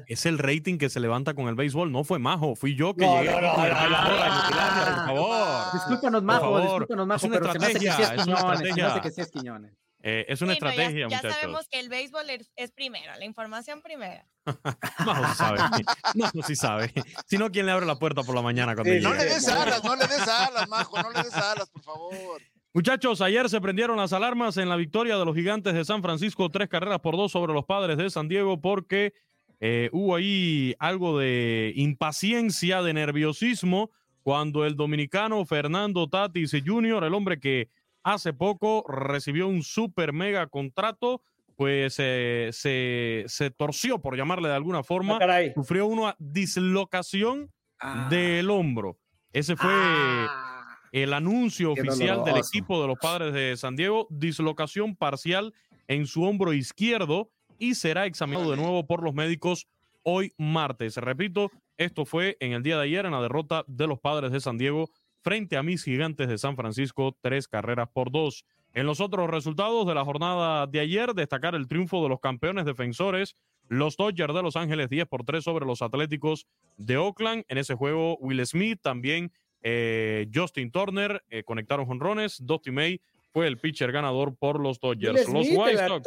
Speaker 7: Es el rating que se levanta con el béisbol. No fue Majo, fui yo que llegué. No, no, por
Speaker 1: favor. Discúlpanos, Majo. Discúlpanos, Majo, pero se me hace que sí es Quiñones. Se me hace que sí es Quiñones.
Speaker 7: Eh, es una estrategia,
Speaker 6: no, ya, ya sabemos que el béisbol es, primero, la información primera.
Speaker 7: no, sabe. No, sí sabe. Si no, ¿quién le abre la puerta por la mañana? Cuando
Speaker 3: no le des alas, no le des alas, Majo, no le des alas, por favor.
Speaker 7: Muchachos, ayer se prendieron las alarmas en la victoria de los gigantes de San Francisco, tres carreras por dos sobre los padres de San Diego, porque eh, hubo ahí algo de impaciencia, de nerviosismo, cuando el dominicano Fernando Tatis Jr., el hombre que hace poco recibió un super mega contrato, pues eh, se, se, torció, por llamarle de alguna forma,
Speaker 4: ah,
Speaker 7: sufrió una dislocación ah. del hombro. Ese fue,
Speaker 4: ah.
Speaker 7: el anuncio oficial del equipo de los padres de San Diego, dislocación parcial en su hombro izquierdo y será examinado de nuevo por los médicos hoy martes. Repito, esto fue en el día de ayer en la derrota de los padres de San Diego frente a mis gigantes de San Francisco, tres carreras por dos. En los otros resultados de la jornada de ayer, destacar el triunfo de los campeones defensores, los Dodgers de Los Ángeles 10 por 3 sobre los Atléticos de Oakland. En ese juego, Will Smith, también eh, Justin Turner eh, conectaron jonrones. Dusty May fue el pitcher ganador por los Dodgers. los
Speaker 4: White Sox.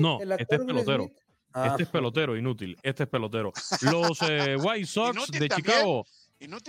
Speaker 7: No, este es pelotero. Este es pelotero, inútil. Este es pelotero. Los eh, White Sox de Chicago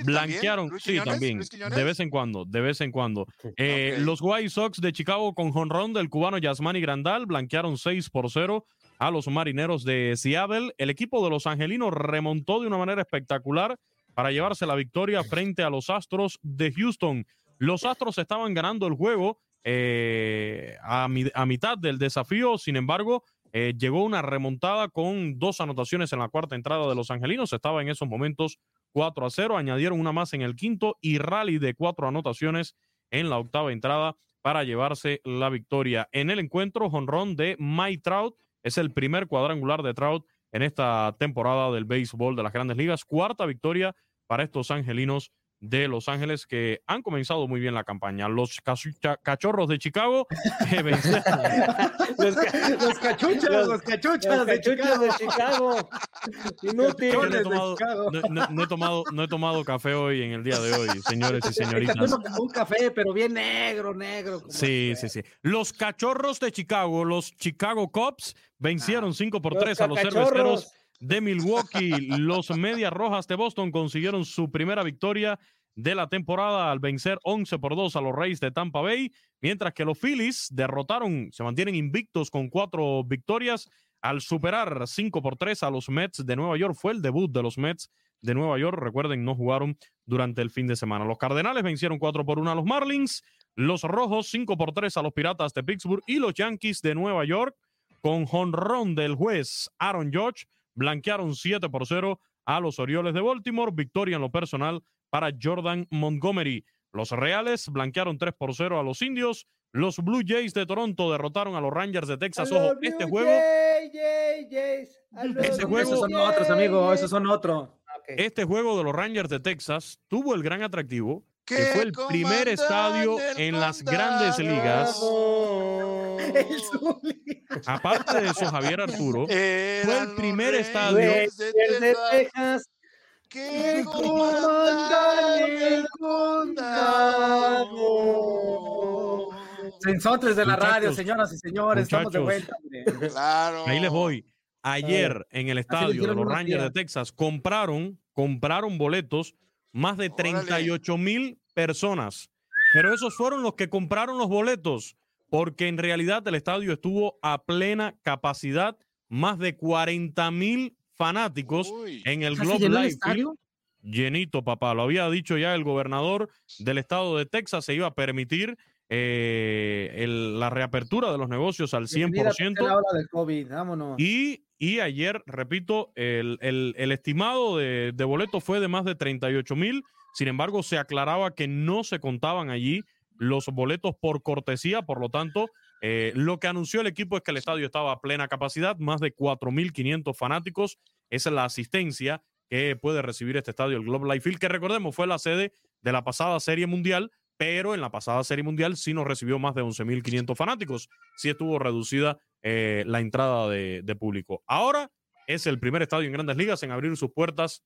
Speaker 7: blanquearon, sí, también, de vez en cuando, de vez en cuando. Eh, los White Sox de Chicago con jonrón del cubano Yasmani Grandal blanquearon 6 por 0 a los marineros de Seattle. El equipo de los angelinos remontó de una manera espectacular para llevarse la victoria frente a los Astros de Houston. Los Astros estaban ganando el juego eh, a, a mitad del desafío, sin embargo, eh, llegó una remontada con dos anotaciones en la cuarta entrada de los angelinos. Estaba en esos momentos 4 a 0. Añadieron una más en el quinto y rally de cuatro anotaciones en la octava entrada para llevarse la victoria. En el encuentro, jonrón de Mike Trout. Es el primer cuadrangular de Trout en esta temporada del béisbol de las grandes ligas. Cuarta victoria para estos angelinos de Los Ángeles que han comenzado muy bien la campaña. Los cachorros de Chicago.
Speaker 4: los, cachuchas, los, cachuchas, de, Chicago. Inútil.
Speaker 7: No he, tomado, no, he tomado, no he tomado café hoy en el día de hoy, señores y señoritas.
Speaker 4: Un café, pero bien negro, negro.
Speaker 7: Sí, sí, sí. Los cachorros de Chicago, los Chicago Cubs, vencieron 5 ah. por 3 a los cerveceros de Milwaukee. Los Medias Rojas de Boston consiguieron su primera victoria de la temporada al vencer 11 por 2 a los Reyes de Tampa Bay, mientras que los Phillies derrotaron, se mantienen invictos con cuatro victorias al superar 5 por 3 a los Mets de Nueva York. Fue el debut de los Mets de Nueva York. Recuerden, no jugaron durante el fin de semana. Los Cardenales vencieron 4 por 1 a los Marlins, los Rojos 5 por 3 a los Piratas de Pittsburgh y los Yankees de Nueva York con jonrón del juez Aaron George blanquearon 7 por 0 a los Orioles de Baltimore. Victoria en lo personal para Jordan Montgomery. Los Reales blanquearon 3 por 0 a los Indios. Los Blue Jays de Toronto derrotaron a los Rangers de Texas. Ojo, este juego.
Speaker 4: este juego. Esos son otros, amigos. Esos son otros.
Speaker 7: Este juego de los Rangers de Texas tuvo el gran atractivo que fue el primer estadio en las grandes ligas. Aparte de eso, Javier Arturo fue el primer estadio
Speaker 4: de Texas que el condado. Sensores de la radio, señoras y señores, estamos de vuelta.
Speaker 7: Claro. Ahí les voy. Ayer en el estadio de los Rangers de Texas compraron, compraron boletos más de 38 mil personas. Pero esos fueron los que compraron los boletos, porque en realidad el estadio estuvo a plena capacidad, más de 40 mil fanáticos en el Globe Life Llenito, papá. Lo había dicho ya el gobernador del estado de Texas, se iba a permitir eh, la reapertura de los negocios al 100%. Y, y ayer, repito, el, estimado de, de boletos fue de más de 38 mil. Sin embargo, se aclaraba que no se contaban allí los boletos por cortesía, por lo tanto, eh, lo que anunció el equipo es que el estadio estaba a plena capacidad, más de 4.500 fanáticos, esa es la asistencia que puede recibir este estadio, el Globe Life Field, que recordemos fue la sede de la pasada Serie Mundial, pero en la pasada Serie Mundial sí nos recibió más de 11.500 fanáticos, sí estuvo reducida eh, la entrada de, de público. Ahora es el primer estadio en grandes ligas en abrir sus puertas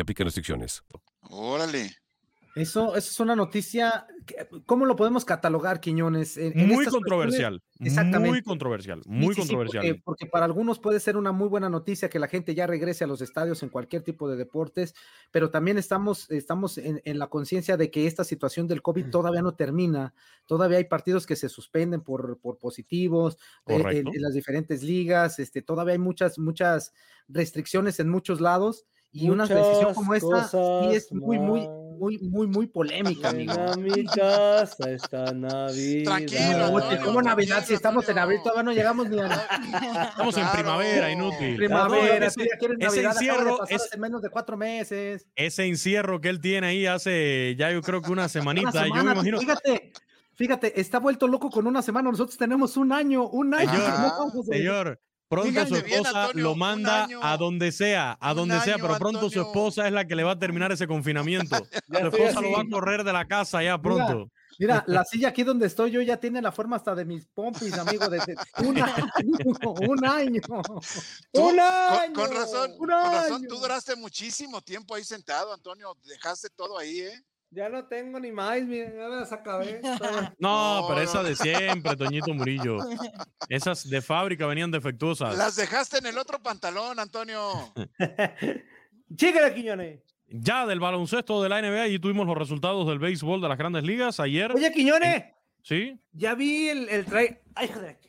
Speaker 8: aplican restricciones.
Speaker 3: Órale.
Speaker 1: Eso, eso es una noticia, ¿cómo lo podemos catalogar, Quiñones?
Speaker 7: muy controversial, Exactamente. muy controversial, muy controversial.
Speaker 1: porque, para algunos puede ser una muy buena noticia que la gente ya regrese a los estadios en cualquier tipo de deportes, pero también estamos, estamos en, la conciencia de que esta situación del COVID mm. todavía no termina, todavía hay partidos que se suspenden por, por positivos eh, en, las diferentes ligas, este, todavía hay muchas, muchas restricciones en muchos lados y una decisión como esta sí es muy, muy, muy, muy, muy polémica, amigo.
Speaker 4: mi casa esta Navidad.
Speaker 1: Tranquilo. ¿Cómo Navidad? Si estamos en abril, todavía no llegamos ni a.
Speaker 7: Estamos en primavera, inútil.
Speaker 1: Primavera, ese, ese encierro es menos de cuatro meses.
Speaker 7: Ese encierro que él tiene ahí hace ya yo creo que una semanita. yo me imagino.
Speaker 1: Fíjate, fíjate, está vuelto loco con una semana. Nosotros tenemos un año, un año.
Speaker 7: Señor, señor Pronto su esposa lo manda a donde sea, a donde sea, pero pronto su esposa es la que le va a terminar ese confinamiento. su esposa lo va a correr de la casa ya pronto.
Speaker 1: Mira, la silla aquí donde estoy yo ya tiene la forma hasta de mis pompis, amigo, desde un año. Un año.
Speaker 3: Un año. Con, razón, con razón, tú duraste muchísimo tiempo ahí sentado, Antonio. Dejaste todo ahí, ¿eh?
Speaker 4: Ya no tengo ni más, miren, ya me las acabé.
Speaker 7: No, pero esa de siempre, Toñito Murillo. Esas de fábrica venían defectuosas.
Speaker 3: Las dejaste en el otro pantalón, Antonio.
Speaker 4: Chíquele, Quiñones.
Speaker 7: Ya del baloncesto de la NBA y tuvimos los resultados del béisbol de las grandes ligas ayer.
Speaker 4: Oye, Quiñones.
Speaker 7: ¿Sí?
Speaker 4: Ya vi el, el trailer. Ay, joder.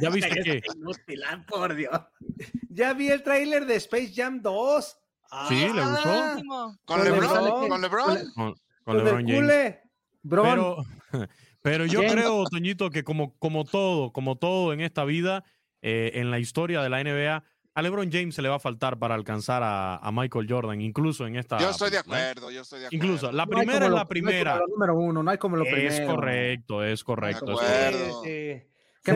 Speaker 7: ¿Ya viste qué?
Speaker 4: Ah, por Dios. Ya vi el tráiler de Space Jam 2
Speaker 7: sí, le gustó.
Speaker 3: ¿Con, LeBron? ¿Con LeBron?
Speaker 7: Con, LeBron James. Pero, pero yo creo, Toñito, que como, como todo, como todo en esta vida, eh, en la historia de la NBA, a LeBron James se le va a faltar para alcanzar a, Michael Jordan, incluso en esta.
Speaker 3: Yo estoy de acuerdo, yo estoy de acuerdo.
Speaker 7: Incluso, la primera es la primera.
Speaker 1: No hay número uno, no hay como lo primero.
Speaker 7: Es correcto, es correcto. Es correcto.
Speaker 1: Que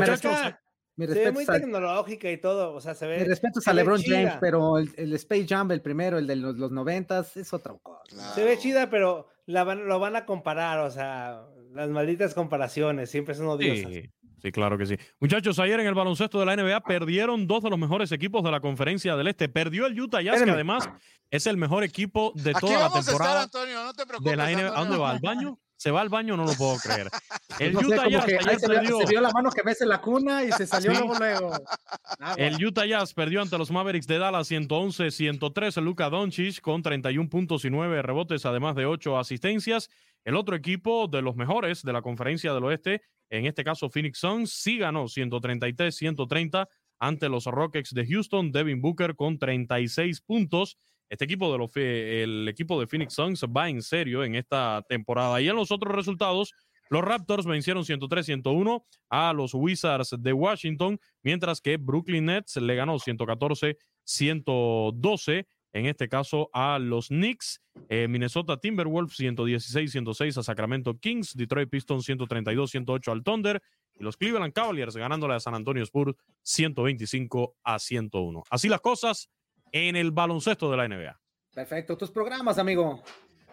Speaker 4: se ve muy tecnológica y todo, o sea, se ve.
Speaker 1: Mi respeto a LeBron James, pero el, Space Jam, el primero, el de los, los 90 es otra cosa.
Speaker 4: Se ve chida, pero la lo van a comparar, o sea, las malditas comparaciones siempre son odiosas.
Speaker 7: Sí, sí, claro que sí. Muchachos, ayer en el baloncesto de la NBA perdieron dos de los mejores equipos de la conferencia del Este. Perdió el Utah Jazz, que además es el mejor equipo de toda la temporada.
Speaker 3: Antonio, no te preocupes,
Speaker 7: de la NBA. ¿A dónde va? ¿Al baño? Se va al baño, no lo puedo creer.
Speaker 1: El Utah Jazz se, perdió. vio la mano que mece la cuna y se salió luego,
Speaker 7: El Utah Jazz perdió ante los Mavericks de Dallas 111-103. Luka Doncic con 31 puntos y 9 rebotes, además de 8 asistencias. El otro equipo de los mejores de la conferencia del oeste, en este caso Phoenix Suns, sí ganó 133-130 ante los Rockets de Houston. Devin Booker con 36 puntos. Este equipo de los el equipo de Phoenix Suns va en serio en esta temporada. Y en los otros resultados, los Raptors vencieron 103-101 a los Wizards de Washington, mientras que Brooklyn Nets le ganó 114-112, en este caso a los Knicks, eh, Minnesota Timberwolves 116-106 a Sacramento Kings, Detroit Pistons 132-108 al Thunder y los Cleveland Cavaliers ganándole a San Antonio Spurs 125 a 101. Así las cosas en el baloncesto de la NBA.
Speaker 1: Perfecto, tus programas, amigo.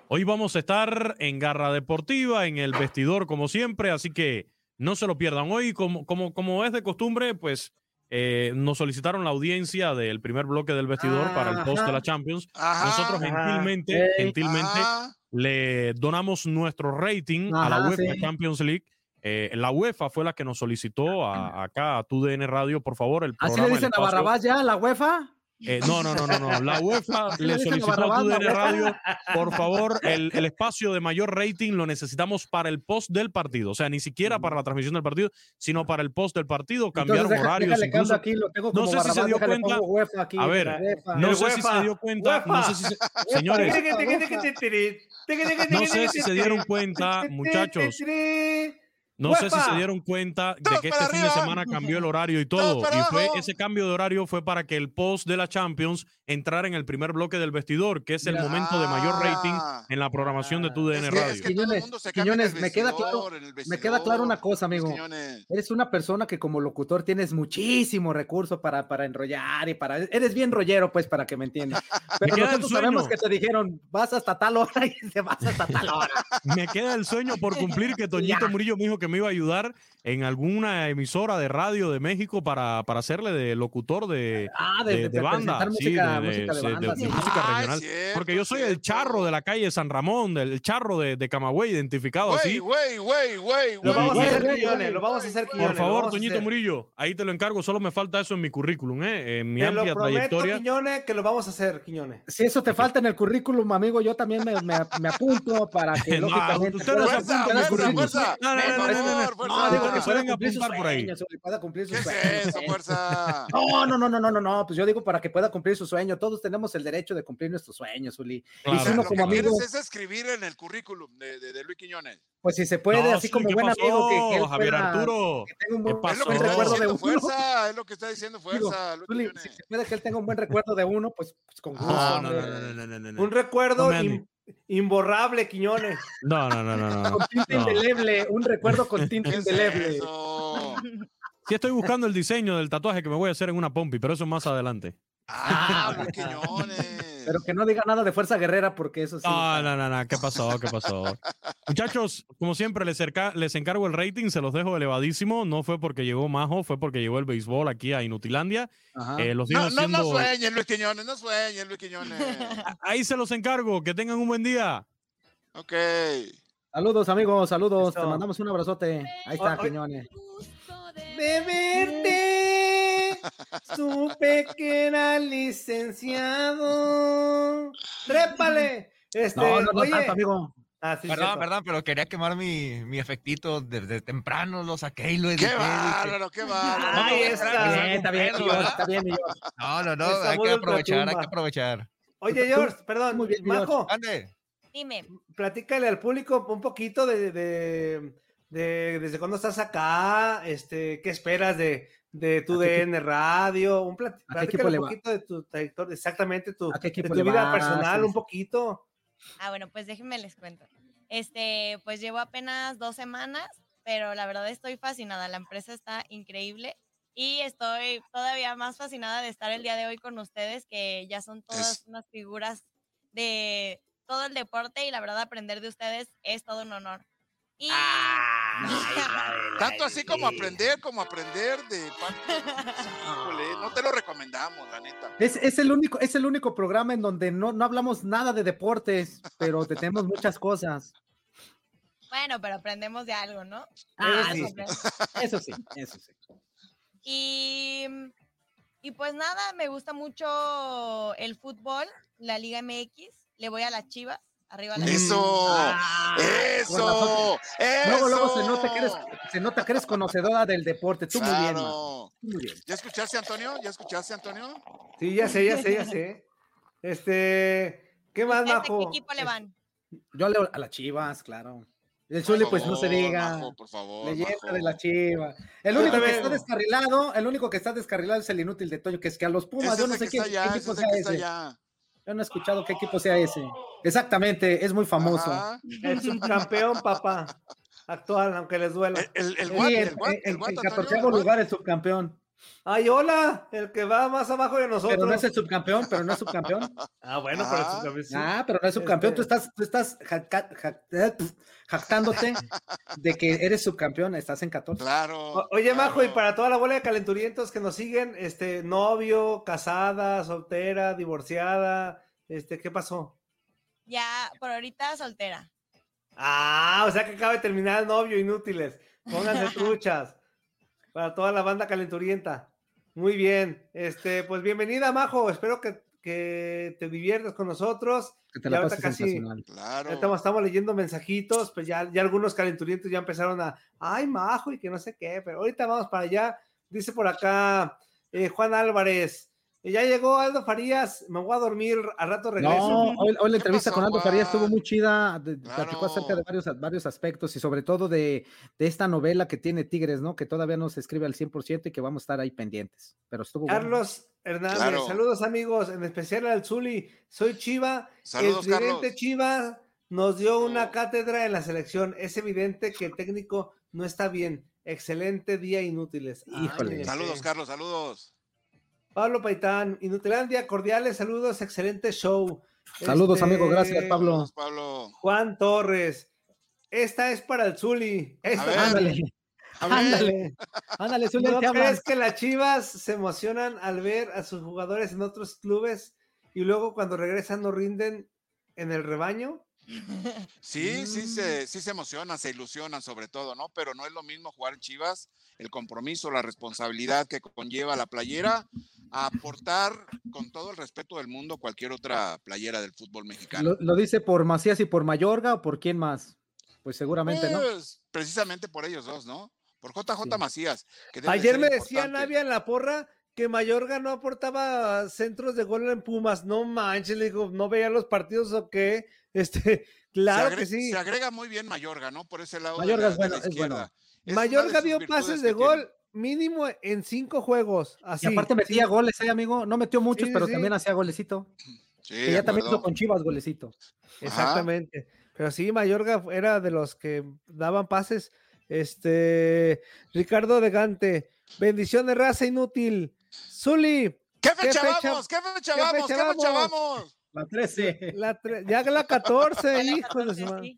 Speaker 7: Hoy vamos a estar en Garra Deportiva, en el vestidor, como siempre, así que no se lo pierdan. Hoy, como, como, como es de costumbre, pues eh, nos solicitaron la audiencia del primer bloque del vestidor para el post de la Champions. Nosotros gentilmente, gentilmente le donamos nuestro rating a la UEFA Champions League. Eh, la UEFA fue la que nos solicitó a, acá a TUDN Radio, por favor, el
Speaker 1: programa. ¿Así le dicen a Barrabás ya, la UEFA?
Speaker 7: Eh, no, no, no, no, no. La UEFA le solicitó a TUDN Radio, por favor, el, el, espacio de mayor rating lo necesitamos para el post del partido. O sea, ni siquiera para la transmisión del partido, sino para el post del partido. Cambiaron horarios. incluso. no sé si se dio cuenta. a ver, no sé si se dio cuenta. No sé si señores. No sé si se dieron cuenta, muchachos. No sé si se dieron cuenta de que este fin de semana cambió el horario y todo. Y fue ese cambio de horario fue para que el post de la Champions entrara en el primer bloque del vestidor, que es el momento de mayor rating en la programación de tu DN Radio.
Speaker 1: Quiñones, me, queda claro, me queda claro una cosa, amigo. Eres una persona que como locutor tienes muchísimo recurso para, para enrollar y para... Eres bien rollero, pues, para que me entiendas. Pero nosotros sabemos que te dijeron, vas hasta tal hora y se vas hasta tal hora.
Speaker 7: me queda el sueño por cumplir que Toñito Murillo me dijo que que me iba a ayudar en alguna emisora de radio de México para, para hacerle de locutor de,
Speaker 1: ah, de, banda, sí,
Speaker 7: de, música regional. porque yo soy el charro de la calle San Ramón, el charro de, de Camagüey, identificado así.
Speaker 3: Güey, güey, güey,
Speaker 4: Lo vamos a hacer, Quiñones, lo vamos a hacer,
Speaker 7: Por favor, Toñito Murillo, ahí te lo encargo, solo me falta eso en mi currículum, ¿eh? en mi amplia lo prometo, trayectoria.
Speaker 4: Quiñones, que lo vamos a hacer, Quiñones.
Speaker 1: Si eso te falta en el currículum, amigo, yo también me, me, me apunto para que
Speaker 7: no, lógicamente... Usted no se apunta en el currículum. No, no, no, no,
Speaker 1: que pueden apuntar por ahí. Pueda cumplir sus
Speaker 3: sueños. fuerza?
Speaker 1: No, no, no, no, no, no, no, pues yo digo para que pueda cumplir su sueño. Todos tenemos el derecho de cumplir nuestros sueños, Uli.
Speaker 3: Claro. Y si uno como amigo... es escribir en el currículum de, de, de Luis Quiñones.
Speaker 1: Pues si se puede, así como buen amigo que, que
Speaker 7: Javier Arturo.
Speaker 1: Que tenga un buen,
Speaker 3: recuerdo de uno. Fuerza, es lo que está diciendo fuerza.
Speaker 1: Digo, Uli, si se puede que él tenga un buen recuerdo de uno, pues, pues con gusto.
Speaker 4: Ah, no, no, no, no, no, Un recuerdo Imborrable, Quiñones.
Speaker 7: No, no, no, no.
Speaker 1: Con tinta indeleble, un recuerdo con tinta indeleble.
Speaker 7: Sí, estoy buscando el diseño del tatuaje que me voy a hacer en una pompi, pero eso más adelante.
Speaker 3: Ah, Quiñones.
Speaker 1: Pero que no diga nada de fuerza guerrera porque eso sí.
Speaker 7: No, no, no, no. ¿Qué pasó? ¿Qué pasó? Muchachos, como siempre, les, les encargo el rating, se los dejo elevadísimo. No fue porque llegó Majo, fue porque llegó el béisbol aquí a Inutilandia.
Speaker 3: Eh, los no, no, no sueñen, Luis Quiñones, no sueñen, Luis Quiñones.
Speaker 7: Ahí se los encargo. Que tengan un buen día.
Speaker 3: Ok.
Speaker 1: Saludos, amigos, saludos. Te mandamos un abrazote. Ahí está, Quiñones.
Speaker 4: De verte, supe que era licenciado. ¡Trépale! Este,
Speaker 1: no, no, no tanto, amigo.
Speaker 9: Ah, sí, perdón, perdón, pero quería quemar mi, mi efectito desde temprano, lo saqué y lo
Speaker 3: edité. ¡Qué bárbaro, qué bárbaro!
Speaker 1: Ahí está. Bien, está bien, está bien,
Speaker 9: No, no, no, hay que aprovechar, hay que aprovechar.
Speaker 4: Oye, George, perdón,
Speaker 1: muy bien,
Speaker 4: Majo.
Speaker 9: Ande.
Speaker 6: Dime.
Speaker 4: Platícale al público un poquito de, de, de, desde cuándo estás acá, este, qué esperas de, de tu DN Radio, un plat, un poquito de tu trayectoria, exactamente tu, de tu vida personal, un poquito.
Speaker 6: Ah, bueno, pues déjenme les cuento. Este, pues llevo apenas dos semanas, pero la verdad estoy fascinada. La empresa está increíble y estoy todavía más fascinada de estar el día de hoy con ustedes, que ya son todas unas figuras de todo el deporte y la verdad aprender de ustedes es todo un honor. Y...
Speaker 3: Tanto así como aprender, como aprender de no te lo recomendamos, la neta.
Speaker 1: Es, el único, es el único programa en donde no, no hablamos nada de deportes, pero tenemos muchas cosas.
Speaker 6: Bueno, pero aprendemos de algo, ¿no?
Speaker 1: Ah, eso sí, eso sí.
Speaker 6: Y, y pues nada, me gusta mucho el fútbol, la Liga MX, le voy a las Chivas. Arriba la
Speaker 3: eso, ah, eso, eso.
Speaker 1: Luego, luego se nota, que eres, se nota que eres conocedora del deporte. Tú muy, bien,
Speaker 3: muy bien. ¿Ya escuchaste, Antonio? ¿Ya escuchaste, Antonio?
Speaker 4: Sí, ya sé, ya sé, ya sé. Este, ¿qué más, Majo?
Speaker 6: ¿Qué equipo le van?
Speaker 1: Yo leo a las Chivas, claro. El Chuli, pues no se diga.
Speaker 3: por favor.
Speaker 1: Leyenda de la Chiva. El único que está descarrilado, el único que está descarrilado es el inútil de Toño, que es que a los Pumas, yo no sé qué, equipo sea ese. Yo no he escuchado qué equipo sea ese. Exactamente, es muy famoso.
Speaker 4: El subcampeón, papá. Actual, aunque les duela.
Speaker 3: El, el, el,
Speaker 1: el, el 14 lugar, el subcampeón.
Speaker 4: Ay, hola, el que va más abajo de nosotros.
Speaker 1: Pero no es el subcampeón, pero no es subcampeón.
Speaker 4: ah, bueno, pero es subcampeón.
Speaker 1: Ah, pero no es subcampeón. Tú este estás, tú estás eh, jactándote de que eres subcampeón, estás en 14.
Speaker 3: Claro.
Speaker 4: oye, Majo, y para toda la bola de calenturientos que nos siguen, este, novio, casada, soltera, divorciada, este, ¿qué pasó?
Speaker 6: Ya, por ahorita soltera.
Speaker 4: Ah, o sea que acaba de terminar el novio, inútiles. Pónganse truchas para toda la banda calenturienta. Muy bien. Este, pues bienvenida, Majo. Espero que, te diviertas con nosotros.
Speaker 1: Que te la pases casi,
Speaker 3: claro.
Speaker 4: estamos, estamos, leyendo mensajitos, pues ya, ya algunos calenturientos ya empezaron a, ay, Majo, y que no sé qué, pero ahorita vamos para allá. Dice por acá eh, Juan Álvarez, ya llegó Aldo Farías, me voy a dormir, al rato regreso.
Speaker 1: No, hoy, la entrevista con Aldo Farías estuvo muy chida, platicó acerca de varios, varios aspectos y sobre todo de, esta novela que tiene Tigres, ¿no? Que todavía no se escribe al 100% y que vamos a estar ahí pendientes, pero estuvo
Speaker 4: Carlos Hernández, saludos amigos, en especial al Zuli, soy Chiva,
Speaker 3: saludos,
Speaker 4: el presidente Chiva nos dio una cátedra en la selección, es evidente que el técnico no está bien, excelente día inútiles.
Speaker 3: Híjole. saludos Carlos, saludos.
Speaker 4: Pablo Paitán, Inutilandia, cordiales saludos, excelente show.
Speaker 1: Saludos, amigo, gracias, Pablo.
Speaker 3: Pablo.
Speaker 4: Juan Torres, esta es para el Zuli.
Speaker 1: ándale. Ándale, ándale, Zuli.
Speaker 4: ¿No crees que las Chivas se emocionan al ver a sus jugadores en otros clubes y luego cuando regresan no rinden en el rebaño?
Speaker 3: Sí, sí se, mm. sí se emocionan, se ilusionan sobre todo, ¿no? Pero no es lo mismo jugar en Chivas, el compromiso, la responsabilidad que conlleva la playera, a aportar con todo el respeto del mundo cualquier otra playera del fútbol mexicano.
Speaker 1: ¿Lo, dice por Macías y por Mayorga o por quién más? Pues seguramente, ¿no?
Speaker 3: Pues, precisamente por ellos dos, ¿no? Por JJ Macías.
Speaker 4: Ayer me decía Navia en la porra que Mayorga no aportaba centros de gol en Pumas. No manches, le digo, no veía los partidos o qué. Este, claro que sí.
Speaker 3: Se agrega muy bien Mayorga, ¿no? Por ese lado.
Speaker 1: Mayorga es, bueno, es bueno.
Speaker 4: Mayorga dio pases de gol mínimo en cinco juegos. Así.
Speaker 1: Y aparte metía goles, ¿eh, amigo? No metió muchos, pero también hacía golecito. Sí, que ya también hizo con Chivas golecito.
Speaker 4: Exactamente. Pero sí, Mayorga era de los que daban pases. Este, Ricardo de Gante, bendición de raza inútil. Zuli.
Speaker 3: ¿Qué fecha, vamos? ¿Qué fecha, vamos? ¿Qué fecha vamos?
Speaker 1: La 13.
Speaker 4: La ya la 14, hijo de su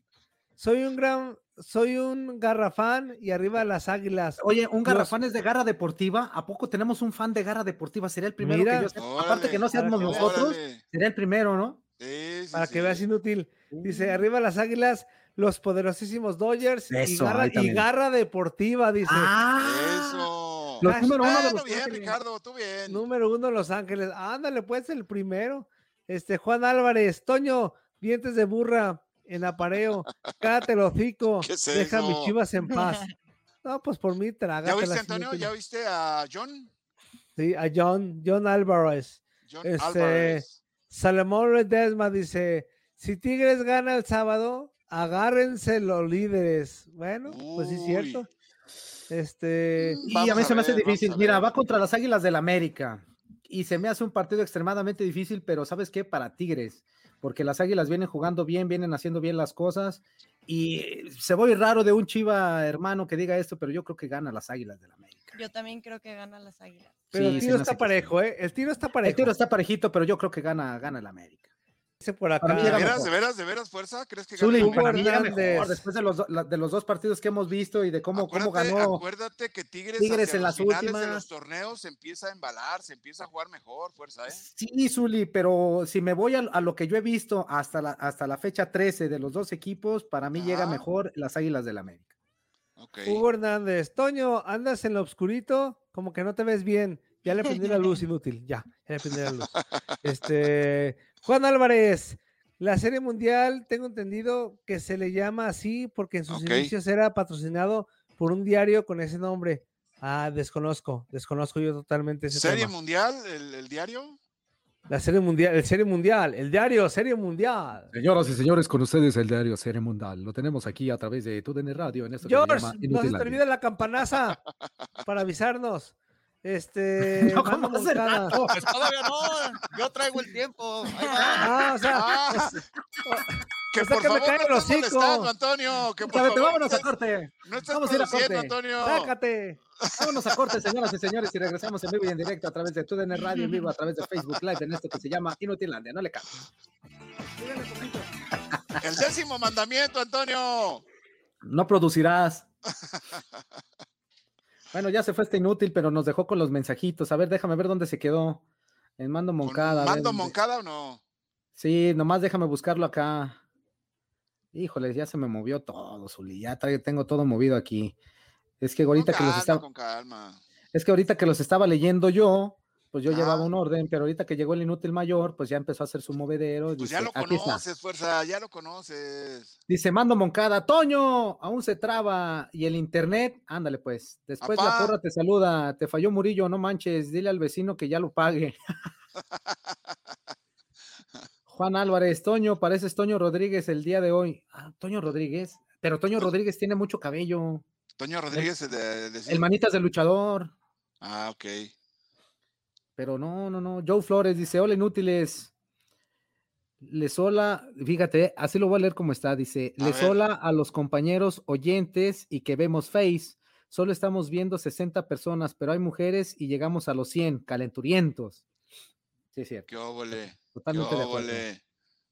Speaker 4: Soy un gran, soy un garrafán y arriba las águilas.
Speaker 1: Oye, un garrafán es de garra deportiva. ¿A poco tenemos un fan de garra deportiva? Sería el primero que yo Aparte que no seamos nosotros, sería el primero, ¿no?
Speaker 4: Sí, para que veas inútil. Dice, arriba las águilas, los poderosísimos Dodgers y, garra, y, garra, deportiva, dice.
Speaker 1: Ah,
Speaker 3: eso.
Speaker 4: Los número uno de Los
Speaker 3: bien, Ángeles. Ricardo, tú bien.
Speaker 4: Número uno de Los Ángeles. Ándale, pues el primero. Este, Juan Álvarez, Toño, dientes de burra en apareo, cállate el hocico, deja mis chivas en paz. No, pues por mí traga.
Speaker 3: ¿Ya viste, Antonio? ¿Ya viste a John?
Speaker 4: Sí, a John, John Álvarez.
Speaker 3: John este, Álvarez.
Speaker 4: Salomón Redesma dice: si Tigres gana el sábado, agárrense los líderes. Bueno, pues sí es cierto. Este.
Speaker 1: Y a mí se me hace difícil. Mira, va contra las Águilas del América. Y se me hace un partido extremadamente difícil, pero ¿sabes qué? Para Tigres. Porque las Águilas vienen jugando bien, vienen haciendo bien las cosas. Y se voy raro de un Chiva hermano que diga esto, pero yo creo que gana las Águilas del América.
Speaker 6: Yo también creo que gana las Águilas.
Speaker 4: Pero el tiro está parejo, ¿eh? El tiro está parejo.
Speaker 1: El tiro está parejito, pero yo creo que gana, gana el América
Speaker 4: por acá.
Speaker 3: ¿De veras, de veras, de veras, fuerza? ¿Crees que
Speaker 1: gana después de los, de los dos partidos que hemos visto y de cómo, cómo ganó.
Speaker 3: Acuérdate que Tigres, Tigres en las últimas de los torneos se empieza a embalar, se empieza a jugar mejor, fuerza, ¿eh?
Speaker 1: Sí, Zuli, pero si me voy a, lo que yo he visto hasta la, hasta la fecha 13 de los dos equipos, para mí llega mejor las Águilas del América.
Speaker 4: Okay. Hugo Hernández, Toño, andas en lo oscurito, como que no te ves bien. Ya le prendí la luz inútil, ya, ya le prendí la luz. Este, Juan Álvarez, la Serie Mundial, tengo entendido que se le llama así porque en sus inicios era patrocinado por un diario con ese nombre. Ah, desconozco, desconozco yo totalmente ese
Speaker 3: ¿Serie Mundial, el, diario?
Speaker 4: La Serie Mundial, el Serie Mundial, el diario Serie Mundial.
Speaker 1: Señoras y señores, con ustedes el diario Serie Mundial. Lo tenemos aquí a través de TUDN Radio. En esto
Speaker 4: George, no se te olvide la campanaza para avisarnos. Este.
Speaker 1: No, ¿cómo Pues
Speaker 3: todavía no. Yo traigo el tiempo. Ah,
Speaker 4: o sea. Ah.
Speaker 3: que por favor, me no estés molestando, Antonio. Que por favor,
Speaker 1: vámonos a corte.
Speaker 3: No estás Vamos a ir a corte. Antonio.
Speaker 4: Sácate.
Speaker 1: Vámonos a corte, señoras y señores, y regresamos en vivo y en directo a través de TUDN Radio, en vivo a través de Facebook Live, en esto que se llama Inutilandia. No le cambies.
Speaker 3: El décimo mandamiento, Antonio.
Speaker 1: No producirás. Bueno, ya se fue este inútil, pero nos dejó con los mensajitos. A ver, déjame ver dónde se quedó. En Mando Moncada.
Speaker 3: ¿Mando Moncada o no?
Speaker 1: Sí, nomás déjame buscarlo acá. Híjole, ya se me movió todo, Zuli. Ya tengo todo movido aquí. Es que ahorita que los estaba. Es que ahorita que los estaba leyendo yo, pues yo llevaba un orden, pero ahorita que llegó el inútil mayor, pues ya empezó a hacer su movedero.
Speaker 3: Pues ya lo conoces, fuerza, ya lo conoces.
Speaker 1: Dice Mando Moncada, Toño, aún se traba. Y el internet, ándale pues. Después la porra te saluda, te falló Murillo, no manches, dile al vecino que ya lo pague. Juan Álvarez, Toño, pareces Toño Rodríguez el día de hoy. Ah, Toño Rodríguez, pero Toño Rodríguez tiene mucho cabello.
Speaker 3: Toño Rodríguez, de,
Speaker 1: el manitas del luchador.
Speaker 3: Ah, ok.
Speaker 1: Pero no, no, no. Joe Flores dice: Hola, inútiles. Les hola, fíjate, así lo voy a leer como está. Dice: Les hola a los compañeros oyentes y que vemos Face. Solo estamos viendo 60 personas, pero hay mujeres y llegamos a los 100, calenturientos. Sí, es cierto.
Speaker 3: Qué óvole.
Speaker 1: Totalmente de acuerdo.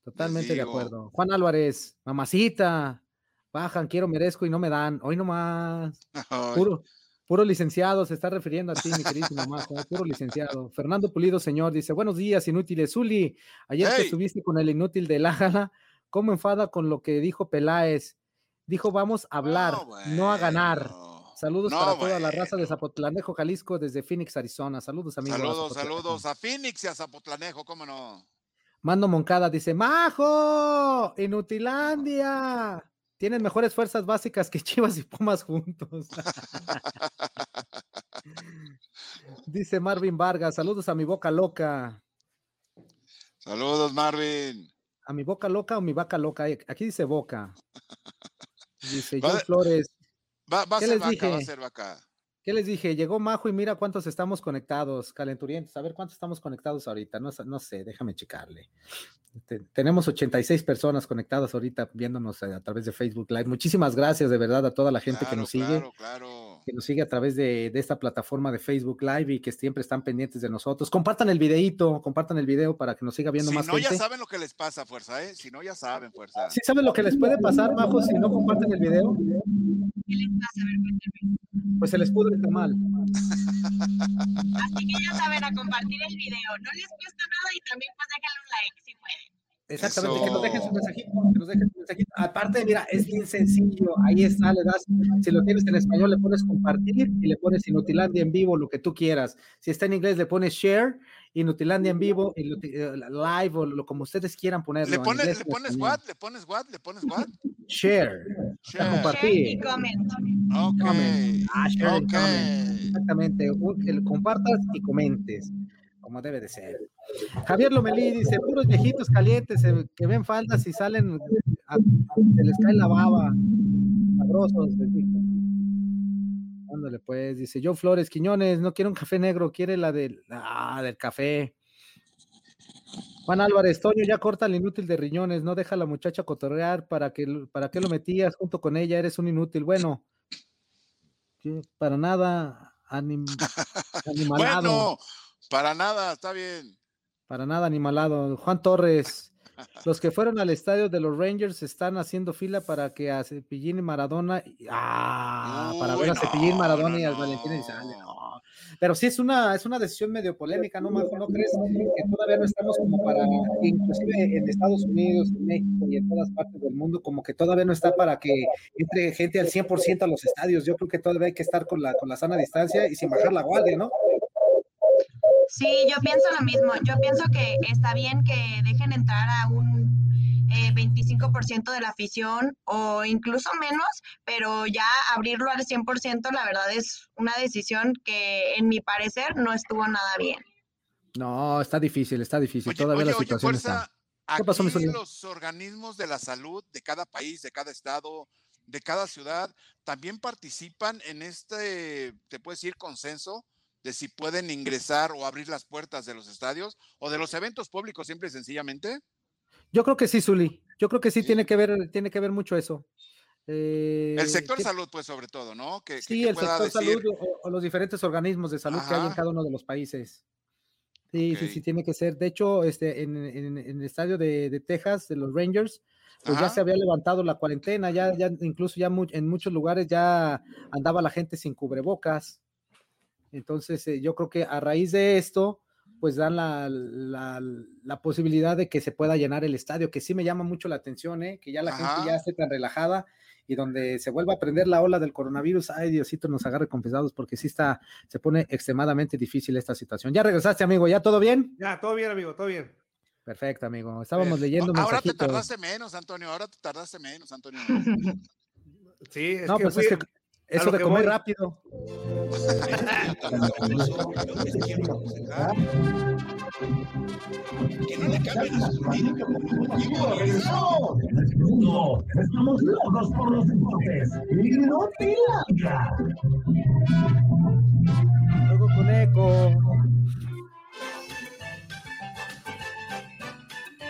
Speaker 1: Totalmente de acuerdo. Juan Álvarez, mamacita, Bajan, quiero, merezco y no me dan. Hoy nomás. Puro, puro licenciado, se está refiriendo a ti, mi queridísimo Majo, puro licenciado. Fernando Pulido, señor, dice, buenos días, inútiles. Zuli, ayer que estuviste con el inútil de Lájala, ¿cómo enfada con lo que dijo Peláez? Dijo, vamos a hablar, no, a ganar. Saludos para toda la raza de Zapotlanejo, Jalisco, desde Phoenix, Arizona. Saludos, amigos.
Speaker 3: Saludos, saludos a Phoenix y a Zapotlanejo, cómo no.
Speaker 1: Mando Moncada dice, Majo, Inutilandia. Tienen mejores fuerzas básicas que Chivas y Pumas juntos. dice Marvin Vargas, saludos a mi boca loca.
Speaker 3: Saludos, Marvin.
Speaker 1: ¿A mi boca loca o mi vaca loca? Aquí dice boca. Dice John Flores.
Speaker 3: Va, a ser vaca, va a ser vaca.
Speaker 1: ¿Qué les dije? Llegó Majo y mira cuántos estamos conectados, calenturientos. A ver cuántos estamos conectados ahorita. No, no sé, déjame checarle. tenemos 86 personas conectadas ahorita viéndonos a, través de Facebook Live. Muchísimas gracias de verdad a toda la gente que nos sigue.
Speaker 3: Claro, claro.
Speaker 1: Que nos sigue a través de, esta plataforma de Facebook Live y que siempre están pendientes de nosotros. Compartan el videito, compartan el video para que nos siga viendo más
Speaker 3: gente. Si no, ya saben lo que les pasa, fuerza, ¿eh? Si no, ya saben, fuerza.
Speaker 1: ¿Sí saben lo que les puede pasar, Majo, si no comparten el video? ¿Qué les pasa? A ver, pues se les pudre mal.
Speaker 6: Así que ya saben, a compartir el video. No les cuesta nada y también pues déjenle un like si pueden.
Speaker 1: Exactamente, que nos dejen su mensajito, que nos dejen su mensajito. Aparte, mira, es bien sencillo, ahí está, le das, si lo tienes en español, le pones compartir y le pones Inutilandia en vivo, lo que tú quieras. Si está en inglés, le pones share, Inutilandia en vivo, eh, live o lo como ustedes quieran ponerlo.
Speaker 3: ¿Le pones, ¿le pones what? ¿Le pones what? ¿Le pones what?
Speaker 1: Share. share. Compartir.
Speaker 6: y comment.
Speaker 3: Ok.
Speaker 1: Ah, share okay. Exactamente, que compartas y comentes como debe de ser. Javier Lomelí dice, puros viejitos calientes eh, que ven faldas y salen, se les cae la baba. Sabrosos, les dijo. Ándale, pues, dice Joe Flores Quiñones, no quiere un café negro, quiere la del, ah, del café. Juan Álvarez, Toño, ya corta el inútil de riñones, no deja a la muchacha cotorrear, ¿para que para qué lo metías junto con ella? Eres un inútil. Bueno, para nada, anim,
Speaker 3: Bueno, para nada, está bien.
Speaker 1: Para nada, animalado. Juan Torres. Los que fueron al estadio de los Rangers están haciendo fila para que a Cepillín y Maradona, ah, para ver a Cepillín, Maradona y a Valentín Elizalde. Pero sí es una, es una decisión medio polémica, ¿no, Marco? ¿No crees que todavía no estamos como para, inclusive en Estados Unidos, en México y en todas partes del mundo, como que todavía no está para que entre gente al 100% a los estadios? Yo creo que todavía hay que estar con la, con la sana distancia y sin bajar la guardia, ¿no?
Speaker 6: Sí, yo pienso lo mismo. Yo pienso que está bien que dejen entrar a un 25% eh, de la afición o incluso menos, pero ya abrirlo al 100% la verdad es una decisión que en mi parecer no estuvo nada bien.
Speaker 1: No, está difícil, está difícil. Todavía la situación está.
Speaker 3: ¿Qué pasó, los organismos de la salud de cada país, de cada estado, de cada ciudad, también participan en este, te puedes decir, consenso de si pueden ingresar o abrir las puertas de los estadios o de los eventos públicos, simple y sencillamente?
Speaker 1: Yo creo que sí, Zuli. Yo creo que sí, tiene que ver, tiene que ver mucho eso.
Speaker 3: el eh, sector salud, pues, sobre todo, ¿no? Que,
Speaker 1: sí, el sector salud o, los diferentes organismos de salud que hay en cada uno de los países. Sí, sí, sí, tiene que ser. De hecho, este, en, el estadio de, Texas, de los Rangers, pues ya se había levantado la cuarentena, ya, ya incluso ya en muchos lugares ya andaba la gente sin cubrebocas. Entonces, eh, yo creo que a raíz de esto, pues dan la, la, posibilidad de que se pueda llenar el estadio, que sí me llama mucho la atención, ¿eh? que ya la gente ya esté tan relajada y donde se vuelva a prender la ola del coronavirus, ay Diosito nos agarre confesados porque sí está, se pone extremadamente difícil esta situación. ¿Ya regresaste, amigo? ¿Ya todo bien?
Speaker 4: Ya, todo bien, amigo, todo bien.
Speaker 1: Perfecto, amigo. Estábamos leyendo
Speaker 3: Ahora te tardaste menos, Antonio, ahora te tardaste menos, Antonio.
Speaker 4: sí, es que, pues es que
Speaker 1: eso de comer rápido.
Speaker 5: que no le cambien a su No, estamos locos por los deportes. Y no te
Speaker 1: Luego con eco.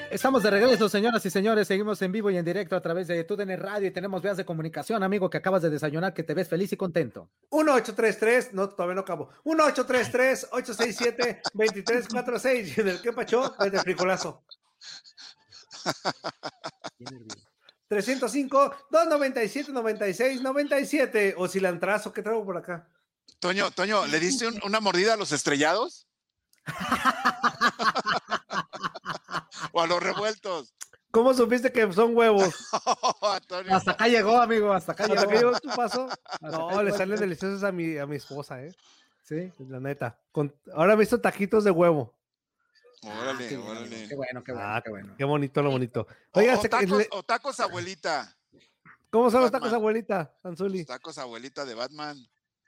Speaker 1: Estamos de regreso, señoras y señores. Seguimos en vivo y en directo a través de TUDN Radio y tenemos vías de comunicación, amigo, que acabas de desayunar, que te ves feliz y contento.
Speaker 4: 1833, no, todavía no acabo. 1833-867-2346. Y en el que pachó, el frijolazo. 305 297 96 97 o cilantrazo que traigo por acá.
Speaker 3: Toño, Toño, ¿le diste una mordida a los estrellados? o a los revueltos.
Speaker 4: ¿Cómo supiste que son huevos?
Speaker 1: hasta acá llegó, amigo, hasta acá
Speaker 4: ¿Hasta llegó. tu paso? No, le salen deliciosos a mi, a mi esposa, ¿eh? Sí. La neta. Ahora he visto taquitos de huevo.
Speaker 3: Órale, ah, órale.
Speaker 1: Qué bueno, qué bueno, qué bueno.
Speaker 4: Qué bonito, lo bonito.
Speaker 3: Oiga, o, tacos, abuelita.
Speaker 4: ¿Cómo son los tacos abuelita, Anzuli?
Speaker 3: tacos abuelita de Batman.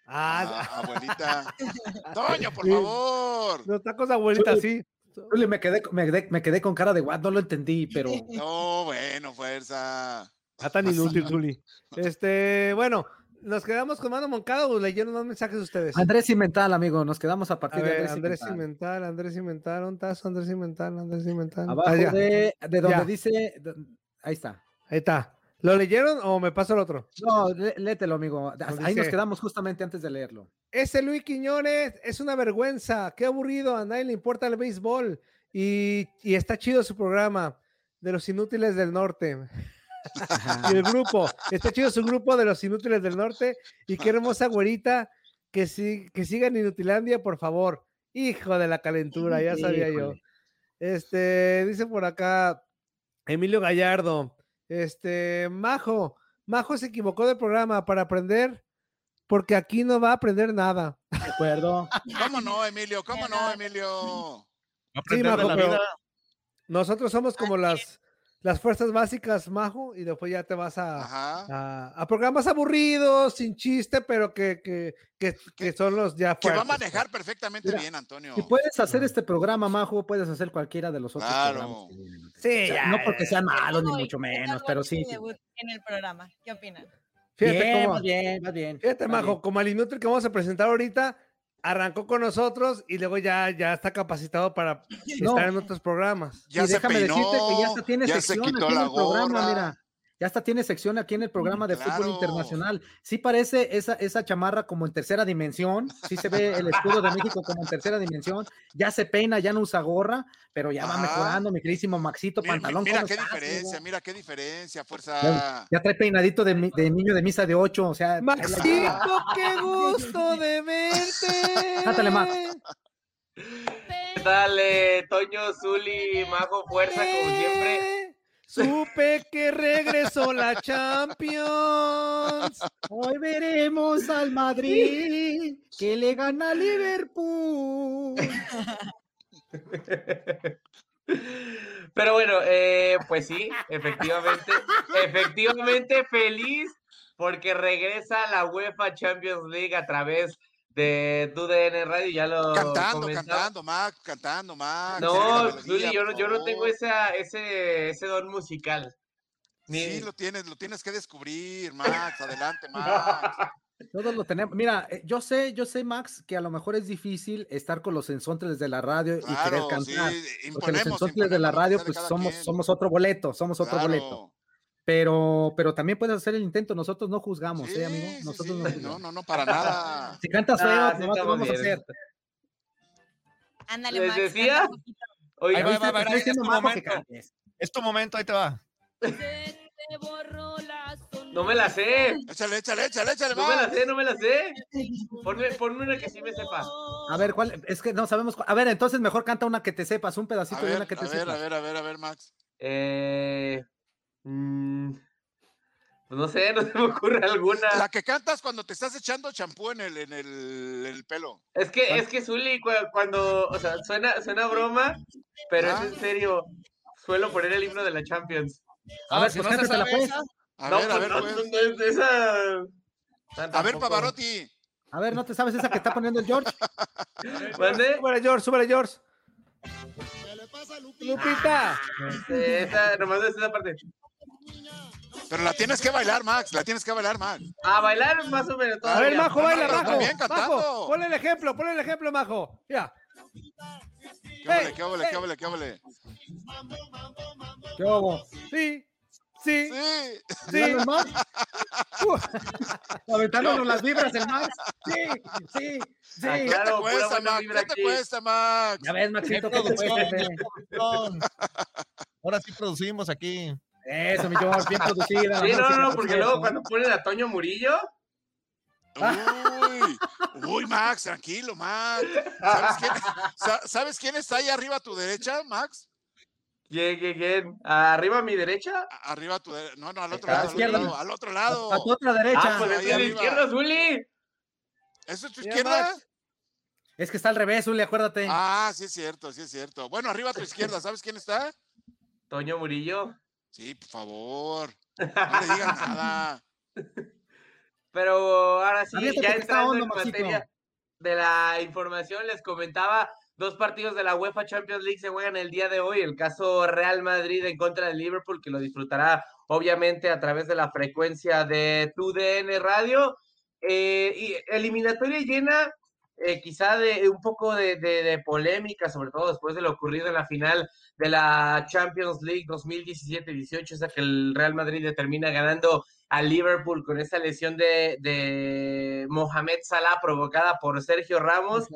Speaker 3: Ah, ah abuelita. Toño, por favor.
Speaker 4: Los tacos abuelita, sí.
Speaker 1: Me quedé, me, quedé, con cara de what, no lo entendí, pero.
Speaker 3: No, bueno, fuerza.
Speaker 4: Ah, tan inútil, Zuli. Este, bueno, nos quedamos con Mano Moncada o leyeron unos mensajes ustedes.
Speaker 1: Andrés Cimental, amigo, nos quedamos a partir de
Speaker 4: Andrés, Andrés Cimental. Andrés Cimental, un tazo, Andrés Cimental, Andrés Cimental.
Speaker 1: Abajo de, de, donde dice, ahí está.
Speaker 4: Ahí está. ¿Lo leyeron o me paso el otro?
Speaker 1: No, léetelo, amigo. Ahí nos quedamos justamente antes de leerlo.
Speaker 4: Ese Luis Quiñones es una vergüenza. Qué aburrido. A nadie le importa el béisbol. Y, y está chido su programa de los inútiles del norte. y el grupo. Está chido su grupo de los inútiles del norte. Y qué hermosa güerita. Que, si, que sigan Inutilandia, por favor. Hijo de la calentura, ya sabía yo. Este, dice por acá Emilio Gallardo. Este, Majo, Majo se equivocó del programa para aprender, porque aquí no va a aprender nada.
Speaker 1: De acuerdo.
Speaker 3: ¿Cómo no, Emilio? ¿Cómo no, Emilio?
Speaker 4: Sí, Majo, nosotros somos como las las fuerzas básicas, Majo, y después ya te vas a, a, programas aburridos, sin chiste, pero que, que, que, son los ya
Speaker 3: fuertes. Que va a manejar perfectamente bien, Antonio.
Speaker 1: Si puedes hacer este programa, Majo, puedes hacer cualquiera de los otros programas. Sí, no porque sean malos, ni mucho menos, pero sí.
Speaker 6: En el programa, ¿qué opinan?
Speaker 4: Fíjate bien, cómo, bien, bien. Fíjate, Majo, como al inútil que vamos a presentar ahorita, arrancó con nosotros y luego ya, ya está capacitado para estar en otros programas.
Speaker 1: Ya y déjame decirte que ya tiene sección aquí en el programa, mira. Ya hasta tiene sección aquí en el programa de fútbol internacional. Sí parece esa, esa chamarra como en tercera dimensión. Sí se ve el escudo de México como en tercera dimensión. Ya se peina, ya no usa gorra, pero ya va mejorando, mi queridísimo Maxito, pantalón.
Speaker 3: Mira, qué diferencia, mira qué diferencia, fuerza.
Speaker 1: Ya, trae peinadito de, niño de misa de ocho, o sea.
Speaker 4: Maxito, qué gusto de verte.
Speaker 1: Cátale, Max.
Speaker 10: Dale, Toño, Zuli, Mago, fuerza, como siempre.
Speaker 4: Supe que regresó la Champions.
Speaker 1: Hoy veremos al Madrid que le gana a Liverpool.
Speaker 10: Pero bueno, eh, pues sí, efectivamente, efectivamente feliz porque regresa la UEFA Champions League a través de DUDN Radio, ya lo
Speaker 3: Cantando, cantando, Max, cantando, Max.
Speaker 10: No, Zuli, yo, no, yo no tengo esa, ese, ese don musical.
Speaker 3: Sí, lo tienes, lo tienes que descubrir, Max, adelante, Max.
Speaker 1: Todos lo tenemos. Mira, eh, yo sé, yo sé, Max, que a lo mejor es difícil estar con los ensontres de la radio y querer cantar. porque los ensontres de la radio, pues somos, somos otro boleto, somos otro boleto. Pero, pero también puedes hacer el intento, nosotros no juzgamos, ¿eh, amigo? Nosotros
Speaker 3: no, no, no, para nada.
Speaker 1: Si cantas feo, ah, no vamos a hacer.
Speaker 6: Ándale, Max.
Speaker 10: decía?
Speaker 9: Oye, va, va, va, es, tu momento. Es tu momento, ahí te va.
Speaker 10: No me la sé.
Speaker 3: Échale, échale, échale, échale.
Speaker 10: No me la sé, no me la sé. Ponme, ponme una que sí me sepa.
Speaker 1: A ver, ¿cuál? Es que no sabemos. A ver, entonces mejor canta una que te sepas, un pedacito
Speaker 3: de
Speaker 1: una que te
Speaker 3: sepas. A ver, a ver, a ver, a ver, Max.
Speaker 10: Eh. Mm, pues no sé, no se me ocurre alguna.
Speaker 3: La que cantas cuando te estás echando champú en el, en el, pelo.
Speaker 10: Es que, es que Zully, cuando, o sea, suena, suena broma, pero es en serio. Suelo poner el himno de la Champions.
Speaker 1: A, ver, si pues no la pues.
Speaker 3: A ver, a ver, pues. A ver, Pavarotti.
Speaker 1: A ver, ¿no te sabes esa que está poniendo el George?
Speaker 4: ¿Mande? Súbele, George, súbele, George. Lupita.
Speaker 10: Este, esa, nomás es esa parte.
Speaker 3: Pero la tienes que bailar, Max. La tienes que bailar, Max.
Speaker 10: A bailar más o menos.
Speaker 4: A ver, Majo, baila, Majo. Majo, ponle el ejemplo, ponle el ejemplo, Majo. Ya.
Speaker 3: ¿Qué qué qué qué qué
Speaker 1: ¿Qué hago?
Speaker 4: Sí. Sí.
Speaker 3: Sí.
Speaker 1: ¿Sí? ¿El Max? Aventándonos las vibras el Max. Sí, sí, sí.
Speaker 3: ¿Qué te cuesta, Max? ¿Qué te cuesta, Max?
Speaker 1: Ya ves, Maxito, ¿qué te cuesta?
Speaker 9: Ahora sí producimos aquí.
Speaker 1: Eso, mi George, bien producida.
Speaker 10: Sí, no, no, no, porque luego cuando ponen a Toño Murillo.
Speaker 3: Uy, uy, Max, tranquilo, Max. ¿Sabes quién, ¿Sabes quién está ahí arriba a tu derecha, Max?
Speaker 10: ¿Quién, quién, quién? ¿Arriba a mi derecha?
Speaker 3: Arriba a tu derecha. No, no, al otro lado. Al otro lado. Al otro lado.
Speaker 1: A, tu otra derecha.
Speaker 10: Ah, pues a la izquierda, Zuli.
Speaker 3: ¿Eso es tu izquierda?
Speaker 1: Es que está al revés, Uli, acuérdate.
Speaker 3: Ah, sí es cierto, sí es cierto. Bueno, arriba a tu izquierda, ¿sabes quién está?
Speaker 10: Toño Murillo.
Speaker 3: Sí, por favor. No le digas nada.
Speaker 10: Pero ahora sí, ya entrando en materia de la información, les comentaba, dos partidos de la UEFA Champions League se juegan el día de hoy. El caso Real Madrid en contra del Liverpool, que lo disfrutará obviamente a través de la frecuencia de TUDN Radio. Eh, y eliminatoria llena eh, quizá de un poco de, polémica, sobre todo después de lo ocurrido en la final de la Champions League 2017-18, esa que el Real Madrid termina ganando a Liverpool con esa lesión de, de Mohamed Salah provocada por Sergio Ramos.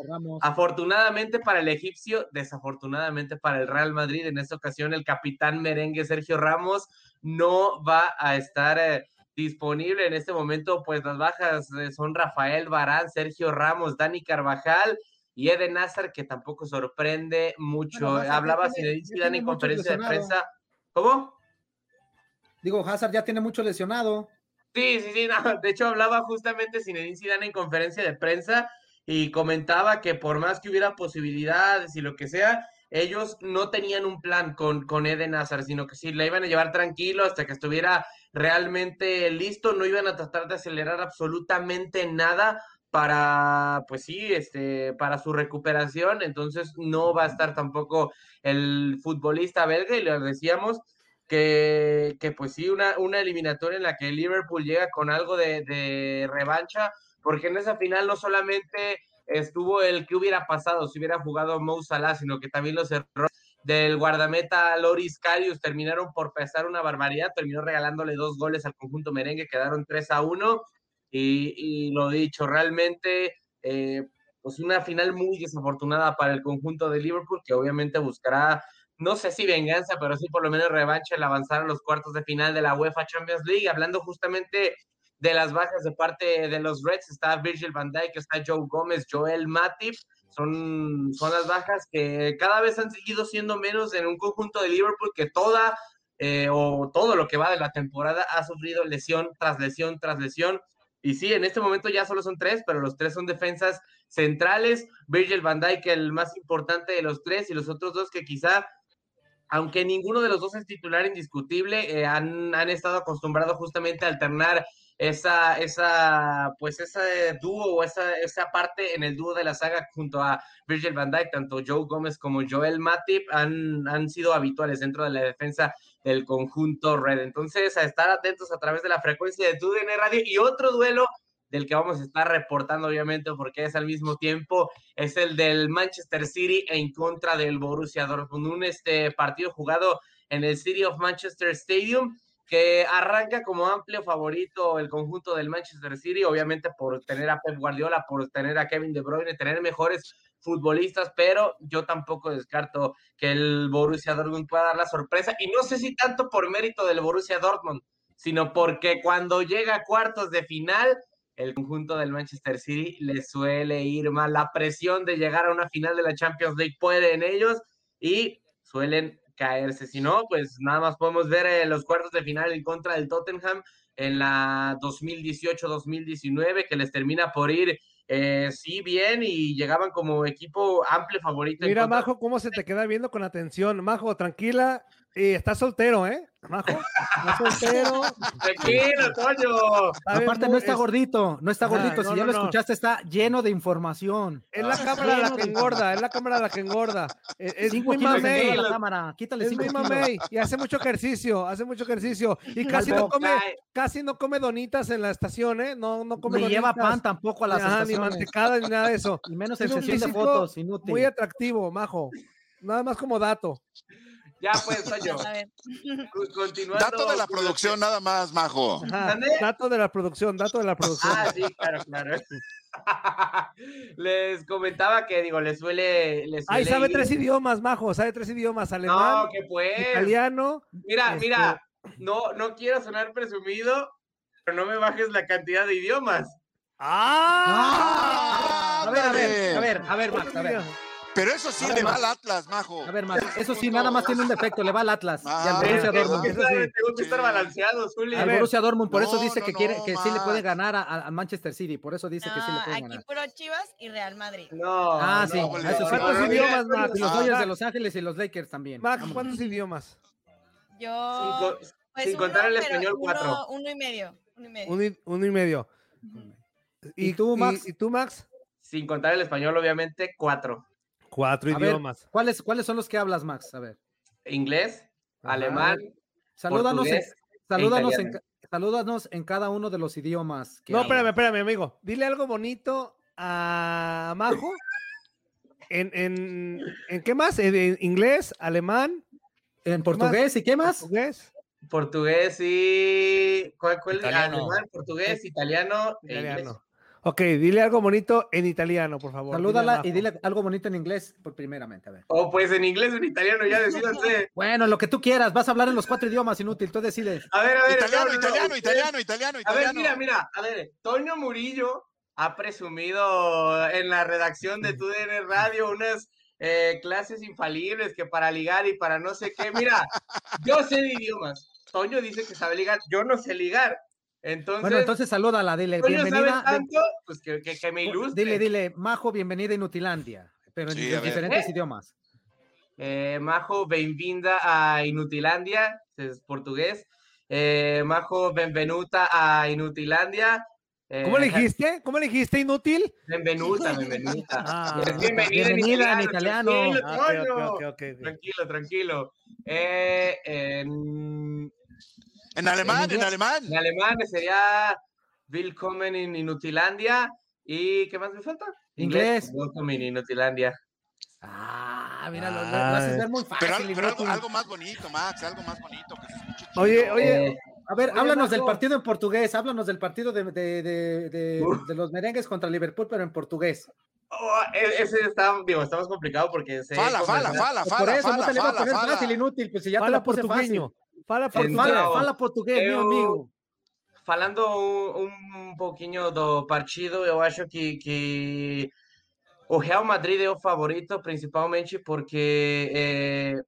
Speaker 10: Afortunadamente para el egipcio, desafortunadamente para el Real Madrid, en esta ocasión el capitán merengue Sergio Ramos no va a estar... Eh, disponible en este momento, pues las bajas eh, son Rafael Barán, Sergio Ramos, Dani Carvajal y Eden Nazar, que tampoco sorprende mucho. Hablaba Zinedine Zidane en conferencia de prensa. ¿Cómo?
Speaker 1: Digo, Hazard ya tiene mucho lesionado.
Speaker 10: Sí, sí, sí, de hecho hablaba justamente Zinedine Zidane en conferencia de prensa y comentaba que por más que hubiera posibilidades y lo que sea, ellos no tenían un plan con, con Eden Hazard, sino que sí, la iban a llevar tranquilo hasta que estuviera realmente listo, no iban a tratar de acelerar absolutamente nada para, pues sí, este, para su recuperación, entonces no va a estar tampoco el futbolista belga y le decíamos que, que pues sí, una, una eliminatoria en la que Liverpool llega con algo de, de revancha, porque en esa final no solamente estuvo el que hubiera pasado si hubiera jugado Mo Salah, sino que también los errores del guardameta Loris Carius terminaron por pesar una barbaridad, terminó regalándole dos goles al conjunto merengue, quedaron 3 a 1 y, lo dicho, realmente eh, pues una final muy desafortunada para el conjunto de Liverpool, que obviamente buscará, no sé si venganza, pero sí por lo menos revancha el avanzar a los cuartos de final de la UEFA Champions League, hablando justamente de las bajas de parte de los Reds, está Virgil van Dijk, está Joe Gómez, Joel Matip, son, son las bajas que cada vez han seguido siendo menos en un conjunto de Liverpool que toda eh, o todo lo que va de la temporada ha sufrido lesión tras lesión tras lesión. Y sí, en este momento ya solo son tres, pero los tres son defensas centrales. Virgil van Dijk, el más importante de los tres, y los otros dos que quizá aunque ninguno de los dos es titular indiscutible, eh, han, han, estado acostumbrados justamente a alternar esa, esa, pues ese dúo o esa, esa parte en el dúo de la saga junto a Virgil van Dijk, tanto Joe Gómez como Joel Matip han, han sido habituales dentro de la defensa del conjunto Red. Entonces, a estar atentos a través de la frecuencia de TUDN Radio y otro duelo del que vamos a estar reportando, obviamente, porque es al mismo tiempo, es el del Manchester City en contra del Borussia Dortmund, un este partido jugado en el City of Manchester Stadium que arranca como amplio favorito el conjunto del Manchester City, obviamente por tener a Pep Guardiola, por tener a Kevin De Bruyne, tener mejores futbolistas, pero yo tampoco descarto que el Borussia Dortmund pueda dar la sorpresa, y no sé si tanto por mérito del Borussia Dortmund, sino porque cuando llega a cuartos de final, el conjunto del Manchester City le suele ir mal. La presión de llegar a una final de la Champions League puede en ellos y suelen caerse. Si no, pues nada más podemos ver eh, los cuartos de final en contra del Tottenham en la 2018-2019, que les termina por ir eh, sí bien y llegaban como equipo amplio favorito.
Speaker 4: Mira, Majo, cómo se te queda viendo con atención. Majo, tranquila, y estás soltero, ¿eh? Majo, estás soltero.
Speaker 10: Tranquilo, Toño.
Speaker 1: Aparte, no está gordito, no está gordito. si ya lo escuchaste, está lleno de información.
Speaker 4: Es la cámara la que engorda, es la cámara la que engorda. E, es, muy mamey. La cámara. Quítale es muy mamey. Y hace mucho ejercicio, hace mucho ejercicio. Y casi no come, casi no come donitas en la estación, ¿eh? No, no come
Speaker 1: Ni lleva pan tampoco a las estaciones.
Speaker 4: Ni mantecada ni nada de eso.
Speaker 1: Y menos en sesión de fotos, inútil.
Speaker 4: Muy atractivo, Majo. Nada más como dato.
Speaker 10: Ya pues, soy yo.
Speaker 3: Continuando. Dato de la producción, nada más, Majo.
Speaker 4: dato de la producción, dato de la producción.
Speaker 10: Ah, sí, claro, claro. les comentaba que, digo, les suele. Les
Speaker 4: Ay, sabe tres idiomas, Majo, sabe tres idiomas: alemán,
Speaker 10: no, que pues.
Speaker 4: italiano.
Speaker 10: Mira, mira, no, no quiero sonar presumido, pero no me bajes la cantidad de idiomas.
Speaker 1: ¡Ah! A ver, a ver, a ver, a ver, Max, a ver.
Speaker 3: Pero eso sí le va al Atlas, majo.
Speaker 1: A ver, Max, eso sí, nada más tiene un defecto, le va al Atlas y al
Speaker 10: Ah,
Speaker 1: Borussia
Speaker 10: tengo
Speaker 1: Dortmund. Eso sí.
Speaker 10: tengo que estar balanceado, Zuli.
Speaker 1: Al Borussia Dortmund, por eso dice
Speaker 3: no,
Speaker 1: que quiere, que sí le puede ganar a, a Manchester City, por eso dice que sí le puede
Speaker 6: aquí
Speaker 1: ganar.
Speaker 6: puro Chivas y Real Madrid.
Speaker 10: No.
Speaker 1: Ah, sí,
Speaker 10: no,
Speaker 1: a eso
Speaker 10: no,
Speaker 1: sí.
Speaker 10: no,
Speaker 4: ¿Cuántos
Speaker 10: no,
Speaker 4: idiomas,
Speaker 10: no,
Speaker 4: Max?
Speaker 1: Y los
Speaker 4: Ah,
Speaker 1: Dodgers de. Los Ángeles y los Lakers también.
Speaker 4: Max. ¿cuántos idiomas?
Speaker 6: Yo. Pues
Speaker 10: sin
Speaker 6: uno,
Speaker 10: contar el español,
Speaker 6: uno-
Speaker 10: cuatro.
Speaker 6: Uno y medio. Uno y medio.
Speaker 4: Uno y, uno y medio.
Speaker 1: ¿Y tú, Max?
Speaker 4: ¿Y, tú, Max?
Speaker 10: Sin contar el español, obviamente, cuatro.
Speaker 4: Cuatro
Speaker 1: A ver,
Speaker 4: idiomas.
Speaker 1: ¿cuáles, ¿cuáles son los que hablas, Max? A ver.
Speaker 10: Inglés,
Speaker 4: Ajá.
Speaker 10: alemán,
Speaker 1: Salúdanos, en,
Speaker 10: e
Speaker 1: salúdanos, en,
Speaker 10: italiano.
Speaker 1: salúdanos en cada uno de los idiomas. que
Speaker 4: No,
Speaker 1: hablas.
Speaker 4: espérame, espérame, amigo. Dile algo bonito a Majo. ¿En, en, ¿en qué más? ¿En, en inglés, alemán,
Speaker 1: En portugués, ¿y qué más?
Speaker 4: portugués?
Speaker 10: portugués y. ¿Cuál, cuál?
Speaker 9: Italiano.
Speaker 10: Alemán, portugués, italiano e inglés.
Speaker 4: Italiano. Ok, dile algo bonito en italiano, por favor.
Speaker 1: Salúdala y dile algo bonito en inglés, por primeramente, a ver.
Speaker 10: O pues en inglés o en italiano, ya decídanse.
Speaker 1: Bueno, lo que tú quieras, vas a hablar en los cuatro idiomas, inútil, tú decides.
Speaker 10: A ver, a ver.
Speaker 3: Italiano,
Speaker 10: no, no, no,
Speaker 3: italiano,
Speaker 10: ustedes-
Speaker 3: italiano, italiano,
Speaker 10: A ver,
Speaker 3: italiano.
Speaker 10: mira, mira, a ver, Toño Murillo ha presumido en la redacción de TUDN Radio unas eh, clases infalibles que para ligar y para no sé qué. Mira, yo sé de idiomas. Toño dice que sabe ligar, yo no sé ligar. Entonces,
Speaker 1: Bueno, entonces salúdala, dile, bienvenida.
Speaker 10: tanto, pues que, que, que me ilustre.
Speaker 1: Dile, dile, Majo, bienvenida a Inutilandia, pero en,
Speaker 3: Sí,
Speaker 1: en diferentes
Speaker 10: ¿Eh?
Speaker 1: idiomas.
Speaker 10: Eh, Majo, bem-vinda a Inutilandia, es portugués. Eh, Majo, benvenuta a Inutilandia. Eh,
Speaker 4: ¿Cómo le dijiste? ¿Cómo le dijiste, inútil?
Speaker 10: Benvenuta, benvenuta.
Speaker 4: Ah,
Speaker 10: Es bienvenida,
Speaker 1: bienvenida en italiano.
Speaker 10: Tranquilo,
Speaker 4: Ah, ok,
Speaker 10: Toño.
Speaker 4: ok, ok, ok, ok.
Speaker 10: tranquilo, tranquilo. Eh, en,
Speaker 3: En alemán, en
Speaker 1: inglés.
Speaker 3: alemán.
Speaker 10: en alemán sería Willkommen in Inutilandia. ¿Y qué más me falta?
Speaker 1: Inglés.
Speaker 10: Welcome in Inutilandia.
Speaker 1: Ah, mira, lo, lo- lo haces ver muy fácil.
Speaker 3: Pero, pero algo, algo más bonito, Max, algo más bonito. Que se escuche
Speaker 4: Oye, oye,
Speaker 10: Eh,
Speaker 1: A ver,
Speaker 4: Oye,
Speaker 1: háblanos del
Speaker 4: Majo.
Speaker 1: partido en portugués, háblanos del partido de, de, de, de- de los merengues contra Liverpool, pero en portugués.
Speaker 10: oh, e- ese está, digo, está más complicado porque se
Speaker 3: Fala, fala, fala,
Speaker 1: Pues por
Speaker 3: fala,
Speaker 1: eso no
Speaker 3: fala,
Speaker 1: te le va a
Speaker 3: fala,
Speaker 1: poner
Speaker 3: fala.
Speaker 1: fácil, inútil, pues si ya te
Speaker 4: fala
Speaker 1: la puse fácil.
Speaker 4: Portugueño. Fala.
Speaker 1: Fala,
Speaker 10: Então,
Speaker 1: fala português, meu
Speaker 10: eu-
Speaker 1: amigo.
Speaker 10: falando um, um pouquinho do partido, eu acho que, que o Real Madrid é o favorito, principalmente porque eh,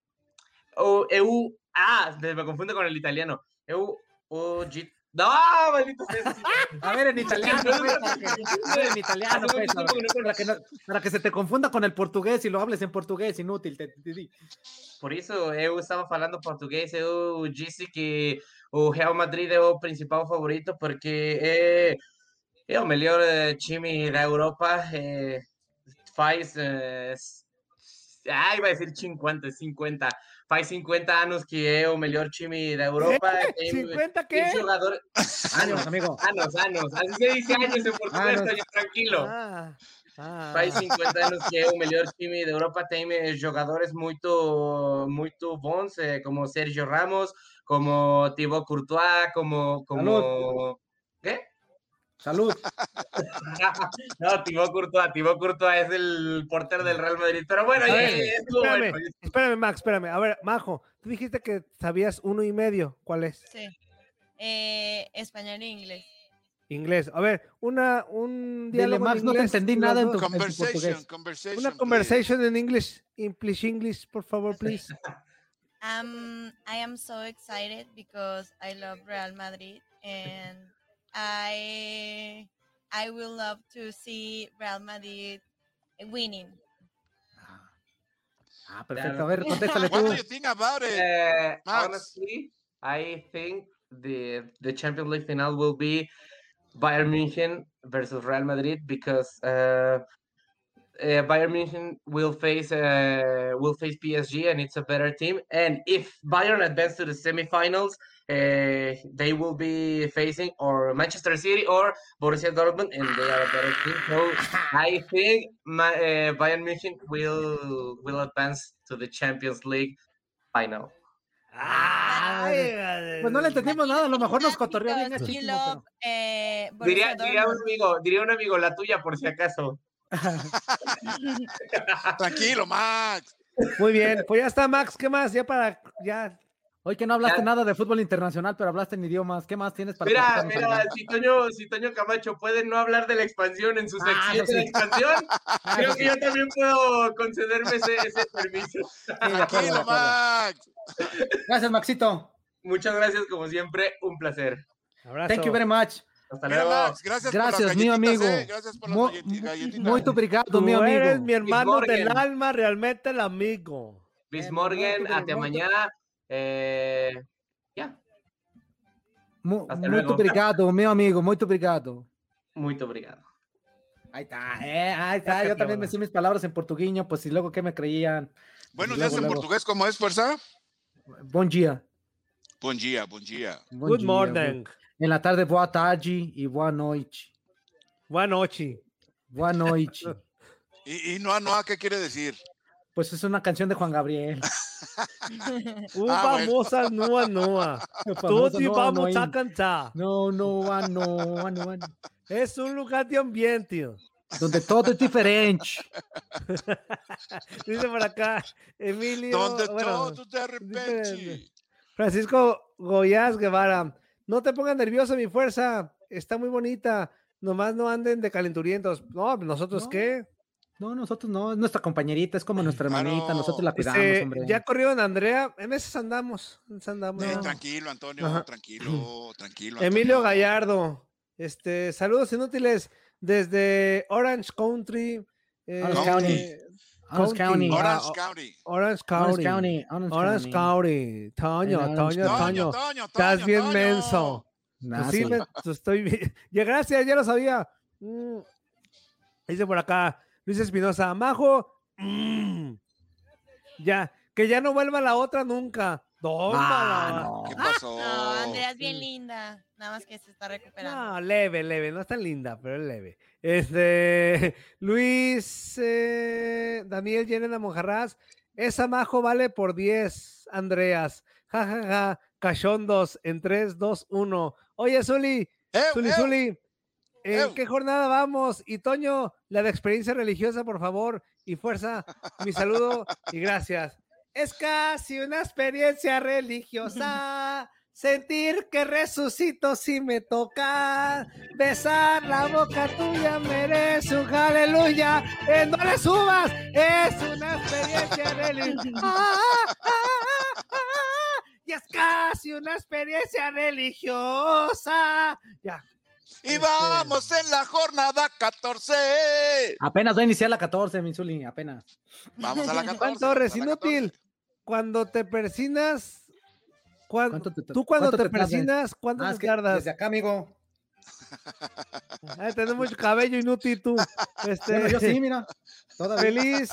Speaker 10: o, eu. Ah, me confundo com o italiano. Eu. O, Gi- no, maldito sea.
Speaker 1: A ver, en italiano, pues, para que, a ver, en italiano, pues, para, para que no- para que se te confunda con el portugués y lo hables en portugués, inútil. te- te di.
Speaker 10: Por isso, eu estava falando português, eu disse que o Real Madrid é o principal favorito porque é, é o melhor eh, time da Europa. eh, faz. eh, s- ai, vai ser 50, 50. Faz 50 anos que é o melhor time da Europa. Tem,
Speaker 4: ¿50
Speaker 10: tem
Speaker 4: qué?
Speaker 10: jogador.
Speaker 1: Años, amigo.
Speaker 10: Anos, anos. Así se dice años en português,
Speaker 1: Anos.
Speaker 10: Toño, tranquilo.
Speaker 4: Ah, ah.
Speaker 10: Faz 50 anos que é o melhor time da Europa, tem eh, jogadores muito muito bons, eh, como Sérgio Ramos, como Thibaut Courtois, como como ¿Qué?
Speaker 1: Salud.
Speaker 10: no, Thibaut Courtois, Thibaut Courtois es el portero del Real Madrid, pero bueno,
Speaker 4: ver, espérame,
Speaker 10: bueno.
Speaker 4: espérame, Max, espérame. A ver, Majo, tú dijiste que sabías uno y medio. ¿Cuál es?
Speaker 6: Sí. Eh, español e inglés.
Speaker 4: Inglés. A ver, una, un diálogo en
Speaker 1: Max, no te entendí nada en tu, en tu
Speaker 3: Conversation,
Speaker 1: portugués.
Speaker 3: conversation.
Speaker 4: Una
Speaker 3: please.
Speaker 4: conversation en English. English, English, por favor, please.
Speaker 6: Um, I am so excited because I love Real Madrid and I I will love to see Real Madrid winning.
Speaker 1: Ah, perfecto. A ver, contéstale
Speaker 3: What do you think about it?
Speaker 10: Uh,
Speaker 3: Max.
Speaker 10: honestly, I think the the Champions League final will be Bayern München versus Real Madrid because uh, uh, Bayern München will face uh, will face PSG and it's a better team. And if Bayern advance to the semifinals, uh, they will be facing or Manchester City or Borussia Dortmund, and they are a better team. So I think my, uh, Bayern München will will advance to the Champions League final.
Speaker 4: Ay,
Speaker 1: Pues no le entendimos nada, a lo mejor nos cotorreó bien
Speaker 6: Because you
Speaker 1: gachísimo,
Speaker 6: love, eh,
Speaker 10: Diría,
Speaker 6: Borussia
Speaker 10: diría un
Speaker 6: Dortmund.
Speaker 10: amigo, diría un amigo, la tuya por si acaso.
Speaker 3: Tranquilo, Max.
Speaker 4: Muy bien, pues ya está, Max. ¿Qué más? Ya para. Ya.
Speaker 1: Hoy que no hablaste nada de fútbol internacional, pero hablaste en idiomas. ¿Qué más tienes para
Speaker 10: Mira, mira, si Toño, si Toño Camacho puede no hablar de la expansión en su ah, sección de la expansión, creo que yo también puedo concederme ese, ese permiso.
Speaker 1: Tranquilo, Max. Gracias, Maxito.
Speaker 10: Muchas gracias, como siempre, un placer.
Speaker 1: Abrazo. Thank you very much.
Speaker 10: Hasta luego. Max,
Speaker 1: gracias, gracias por mi amigo. Eh. Gracias por las galletitas. Muy obrigado, mi amigo.
Speaker 4: eres mi hermano del alma, realmente el amigo.
Speaker 10: Bis Morgan, hasta mañana. Eh, ya.
Speaker 1: Muito obrigado, meu amigo, muito obrigado.
Speaker 10: Muito obrigado.
Speaker 1: Ahí está, eh, ahí está. Yo también decía mis palabras en portugueño, pues si luego que me creían.
Speaker 3: Buenos días en portugués, ¿cómo es, fuerza?
Speaker 1: Bom dia.
Speaker 3: Bom dia, bom dia.
Speaker 4: Good morning.
Speaker 1: En la tarde, boa tarde y boa noite.
Speaker 4: Boa noite.
Speaker 1: Boa noite.
Speaker 3: ¿Y, y no, no, qué quiere decir?
Speaker 1: Pues es una canción de Juan Gabriel.
Speaker 4: Un ah, famosa Noa Noa. Todos vamos a cantar.
Speaker 1: No, Noa Noa Noa.
Speaker 4: Es un lugar de ambiente.
Speaker 1: Donde todo es diferente.
Speaker 4: Dice por acá, Emilio.
Speaker 3: Donde todo de repente.
Speaker 4: Francisco Goyaz Guevara. No te pongas nervioso, mi fuerza. Está muy bonita. Nomás no anden de calenturientos. No, ¿nosotros qué?
Speaker 1: No, nosotros no, es nuestra compañerita, es como nuestra hermanita, nosotros la cuidamos, este, hombre.
Speaker 4: Ya corrió en Andrea, en meses andamos, andamos.
Speaker 3: tranquilo, Antonio, tranquilo, tranquilo.
Speaker 4: Emilio Gallardo, este, saludos inútiles desde Orange Country.
Speaker 1: Eh, Orange County. Orange County.
Speaker 3: Orange County.
Speaker 4: Orange County. Orange County. Toño, Toño, Toño. Estás bien menso. Pues sí, me, estoy bien. Ya, gracias, ya lo sabía. Mm. Dice por acá, Luis Espinosa, Majo, mm, ya, que ya no vuelva la otra nunca.
Speaker 3: Ah, ¿Qué pasó?
Speaker 6: No, Andrea es bien linda, nada más que se está recuperando.
Speaker 4: No, leve, leve, no es tan linda, pero es leve. Este, Luis, eh, Daniel Yenena Monjarraz, esa Majo vale por 10, Andreas. Ja, ja, ja, cachondos en 3, 2, 1. Oye, Zuli, Zuli, Zuli, ¿En qué jornada vamos? Y Toño, la de experiencia religiosa, por favor, y fuerza, mi saludo y gracias. Es casi una experiencia religiosa. Sentir que resucito si me toca. Besar la boca tuya merece un aleluya. Eh, no le subas. Es una experiencia religiosa. y es casi una experiencia religiosa. Ya,
Speaker 3: y este, vamos en la jornada 14.
Speaker 1: Apenas va a iniciar la 14, Minzuli, apenas.
Speaker 3: Vamos a la 14.
Speaker 4: Juan Torres, inútil. Cuando te persinas, cuando, tú cuando te, persinas, ¿cuánto ah, te tardas?
Speaker 1: Desde acá, amigo.
Speaker 4: Ay, tenés mucho cabello inútil tú. Este,
Speaker 1: yo sí, mira.
Speaker 4: Feliz,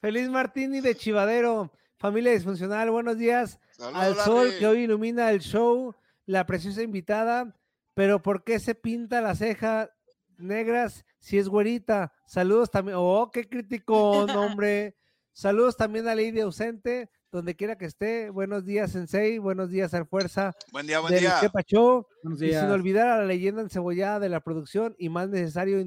Speaker 4: feliz Martini de Chivadero. Familia disfuncional, buenos días. al sol que hoy ilumina el show. La preciosa invitada pero ¿por qué se pinta la ceja negras si es güerita? Saludos también. Oh, qué crítico, hombre. Saludos también a Lady ausente, donde quiera que esté. Buenos días, Sensei. Buenos días, al Fuerza.
Speaker 3: Buen día, buen día.
Speaker 4: Buenos días. Y sin olvidar a la leyenda encebollada de la producción y más necesario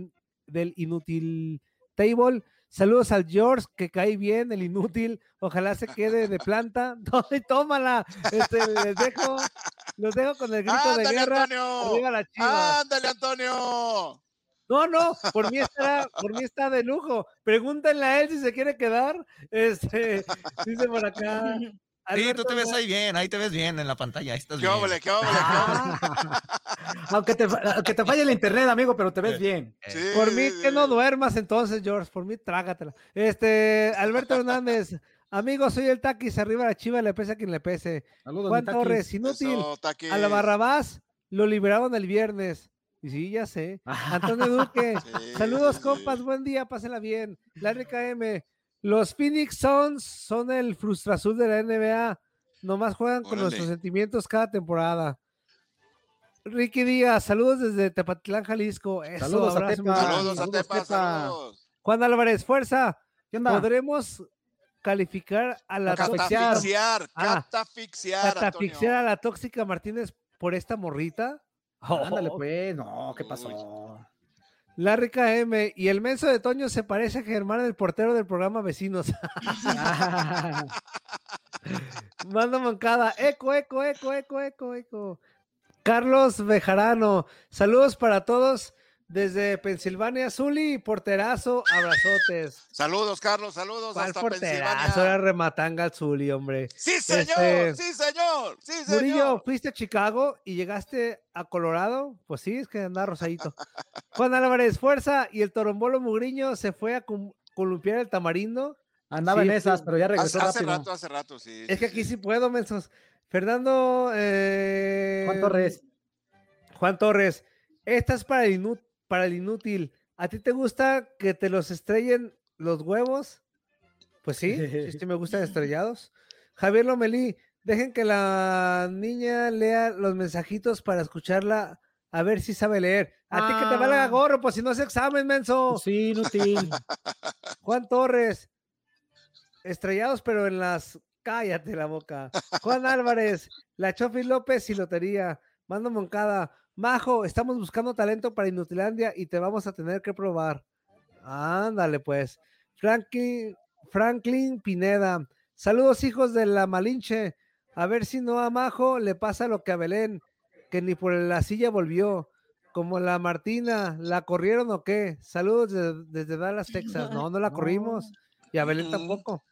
Speaker 4: del inútil table. Saludos al George, que cae bien, el inútil. Ojalá se quede de planta. tómala. Este, les dejo, los dejo con el grito de guerra.
Speaker 3: Antonio! ¡Ándale, Antonio!
Speaker 4: No, no, por mí está, por mí está de lujo. Pregúntenle a él si se quiere quedar. Este, dice por acá.
Speaker 9: Sí, tú te ves ahí bien, ahí te ves bien en la pantalla. Ahí estás
Speaker 3: qué
Speaker 9: bien.
Speaker 3: Óvole, qué óvole,
Speaker 1: aunque, te, aunque te falle el internet, amigo, pero te ves bien.
Speaker 4: por mí que no duermas entonces, George. Por mí, trágatela. Este, Alberto Hernández. Amigo, soy el Taquis, arriba la chiva, le pese a quien le pese. Saludos, Juan Torres, inútil. a la Barrabás lo liberaron el viernes. Y sí, ya sé. Antonio Duque, saludos, compas, buen día, pásenla bien. La RKM, los Phoenix Suns son el frustrazul de la NBA. Nomás juegan con nuestros sentimientos cada temporada. Ricky Díaz, saludos desde Tepatitlán, Jalisco.
Speaker 1: saludos, a Tepa.
Speaker 3: saludos a Tepa.
Speaker 4: Juan Álvarez, fuerza. ¿Podremos calificar a la
Speaker 3: catafixiar, ah,
Speaker 4: catafixiar, a la tóxica Martínez por esta morrita?
Speaker 1: Ándale, pues, no, ¿qué pasó?
Speaker 4: Larry KM y el menso de Toño se parece a Germán, el portero del programa Vecinos. Manda mancada. Eco, eco, eco, eco, eco, eco. Carlos Bejarano. Saludos para todos desde Pensilvania, Zuli, porterazo, abrazotes.
Speaker 3: Saludos, Carlos, saludos
Speaker 4: ¿Cuál
Speaker 3: hasta
Speaker 4: porterazo?
Speaker 3: Pensilvania.
Speaker 4: Era rematanga Zuli, hombre.
Speaker 3: Sí, señor,
Speaker 4: Este,
Speaker 3: sí, señor, sí, señor.
Speaker 4: Murillo, fuiste a Chicago y llegaste a Colorado. Pues sí, es que anda rosadito. Juan Álvarez, fuerza. Y el torombolo Mugriño se fue a columpiar el tamarindo.
Speaker 1: Andaba
Speaker 4: Sí,
Speaker 1: en esas, pero ya regresó
Speaker 3: Hace, hace
Speaker 1: rápido.
Speaker 3: rato, hace rato, sí.
Speaker 4: Es que aquí sí puedo, mensos. Fernando. eh,
Speaker 1: Juan Torres.
Speaker 4: Juan Torres. Esta es para el, para el inútil. ¿A ti te gusta que te los estrellen los huevos? Pues sí, sí, sí me gustan estrellados. Javier Lomelí, dejen que la niña lea los mensajitos para escucharla, a ver si sabe leer. A ti que te valga
Speaker 1: Ah.
Speaker 4: gorro, pues si no es examen, menso.
Speaker 1: Sí, inútil.
Speaker 4: Juan Torres, estrellados, pero en las. Cállate la boca. Juan Álvarez, la Chofi López y Lotería. Mando Moncada. Majo, estamos buscando talento para Inutilandia y te vamos a tener que probar. Ándale, pues. Franklin, Franklin Pineda. Saludos, hijos de la Malinche. A ver si no a Majo le pasa lo que a Belén, que ni por la silla volvió. Como la Martina, ¿la corrieron o qué? Saludos de- desde Dallas, Texas. No, no la corrimos. Y a Belén
Speaker 3: Mm.
Speaker 4: tampoco.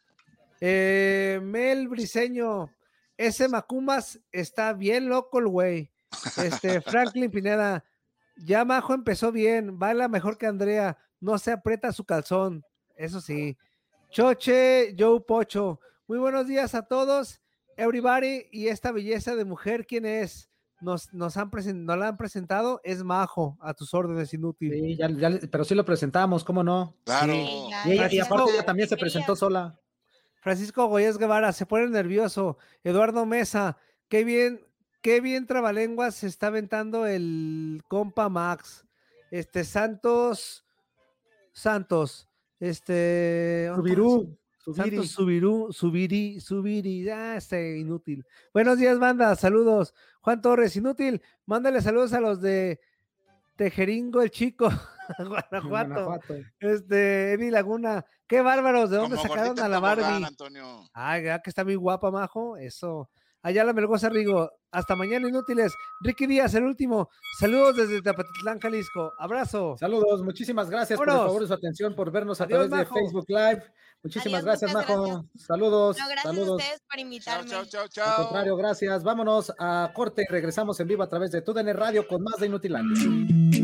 Speaker 4: Eh, Mel Briseño, ese Macumas está bien loco el güey. Este, Franklin Pineda, ya Majo empezó bien, baila mejor que Andrea, no se aprieta su calzón, eso sí. Choche, Joe Pocho, muy buenos días a todos, everybody, y esta belleza de mujer, ¿quién es? Nos, nos, han la han presentado, es Majo, a tus órdenes, inútil.
Speaker 1: Sí, ya- ya le- pero sí lo presentamos, ¿cómo no?
Speaker 3: Claro.
Speaker 6: Sí,
Speaker 1: Y, ella- y aparte ella también se presentó sola.
Speaker 4: Francisco Goyes Guevara se pone nervioso. Eduardo Mesa, qué bien, qué bien trabalenguas se está aventando el compa Max. Este Santos, Santos, este
Speaker 1: Subirú. Subiri.
Speaker 4: Santos Subirú, Subiri, Subiri, ah, este inútil. Buenos días, banda, saludos. Juan Torres, inútil, mándale saludos a los de Tejeringo el Chico, Guanajuato.
Speaker 1: Guanajuato.
Speaker 4: Este, Eddie Laguna, qué bárbaros, ¿de dónde
Speaker 3: Como
Speaker 4: sacaron a la Barbie?
Speaker 3: Antonio.
Speaker 4: Ay, ¿verdad que está muy guapa, Majo? Eso. Allá la Melgoza Rigo. Hasta mañana, inútiles. Ricky Díaz, el último. Saludos desde Tepatitlán, Jalisco. Abrazo.
Speaker 1: Saludos, muchísimas gracias por el favor de su atención, por vernos a
Speaker 4: Adiós,
Speaker 1: través de. Facebook Live. Muchísimas
Speaker 6: Adiós,
Speaker 1: gracias, Majo.
Speaker 6: gracias.
Speaker 1: Saludos,
Speaker 6: No, gracias a
Speaker 1: saludos.
Speaker 6: ustedes por
Speaker 3: Chao,
Speaker 6: invitarme.
Speaker 3: chao, chao,
Speaker 1: Al
Speaker 3: chao.
Speaker 1: contrario, gracias. Vámonos a corte y regresamos en vivo a través de TUDN Radio con más de Inutilandia.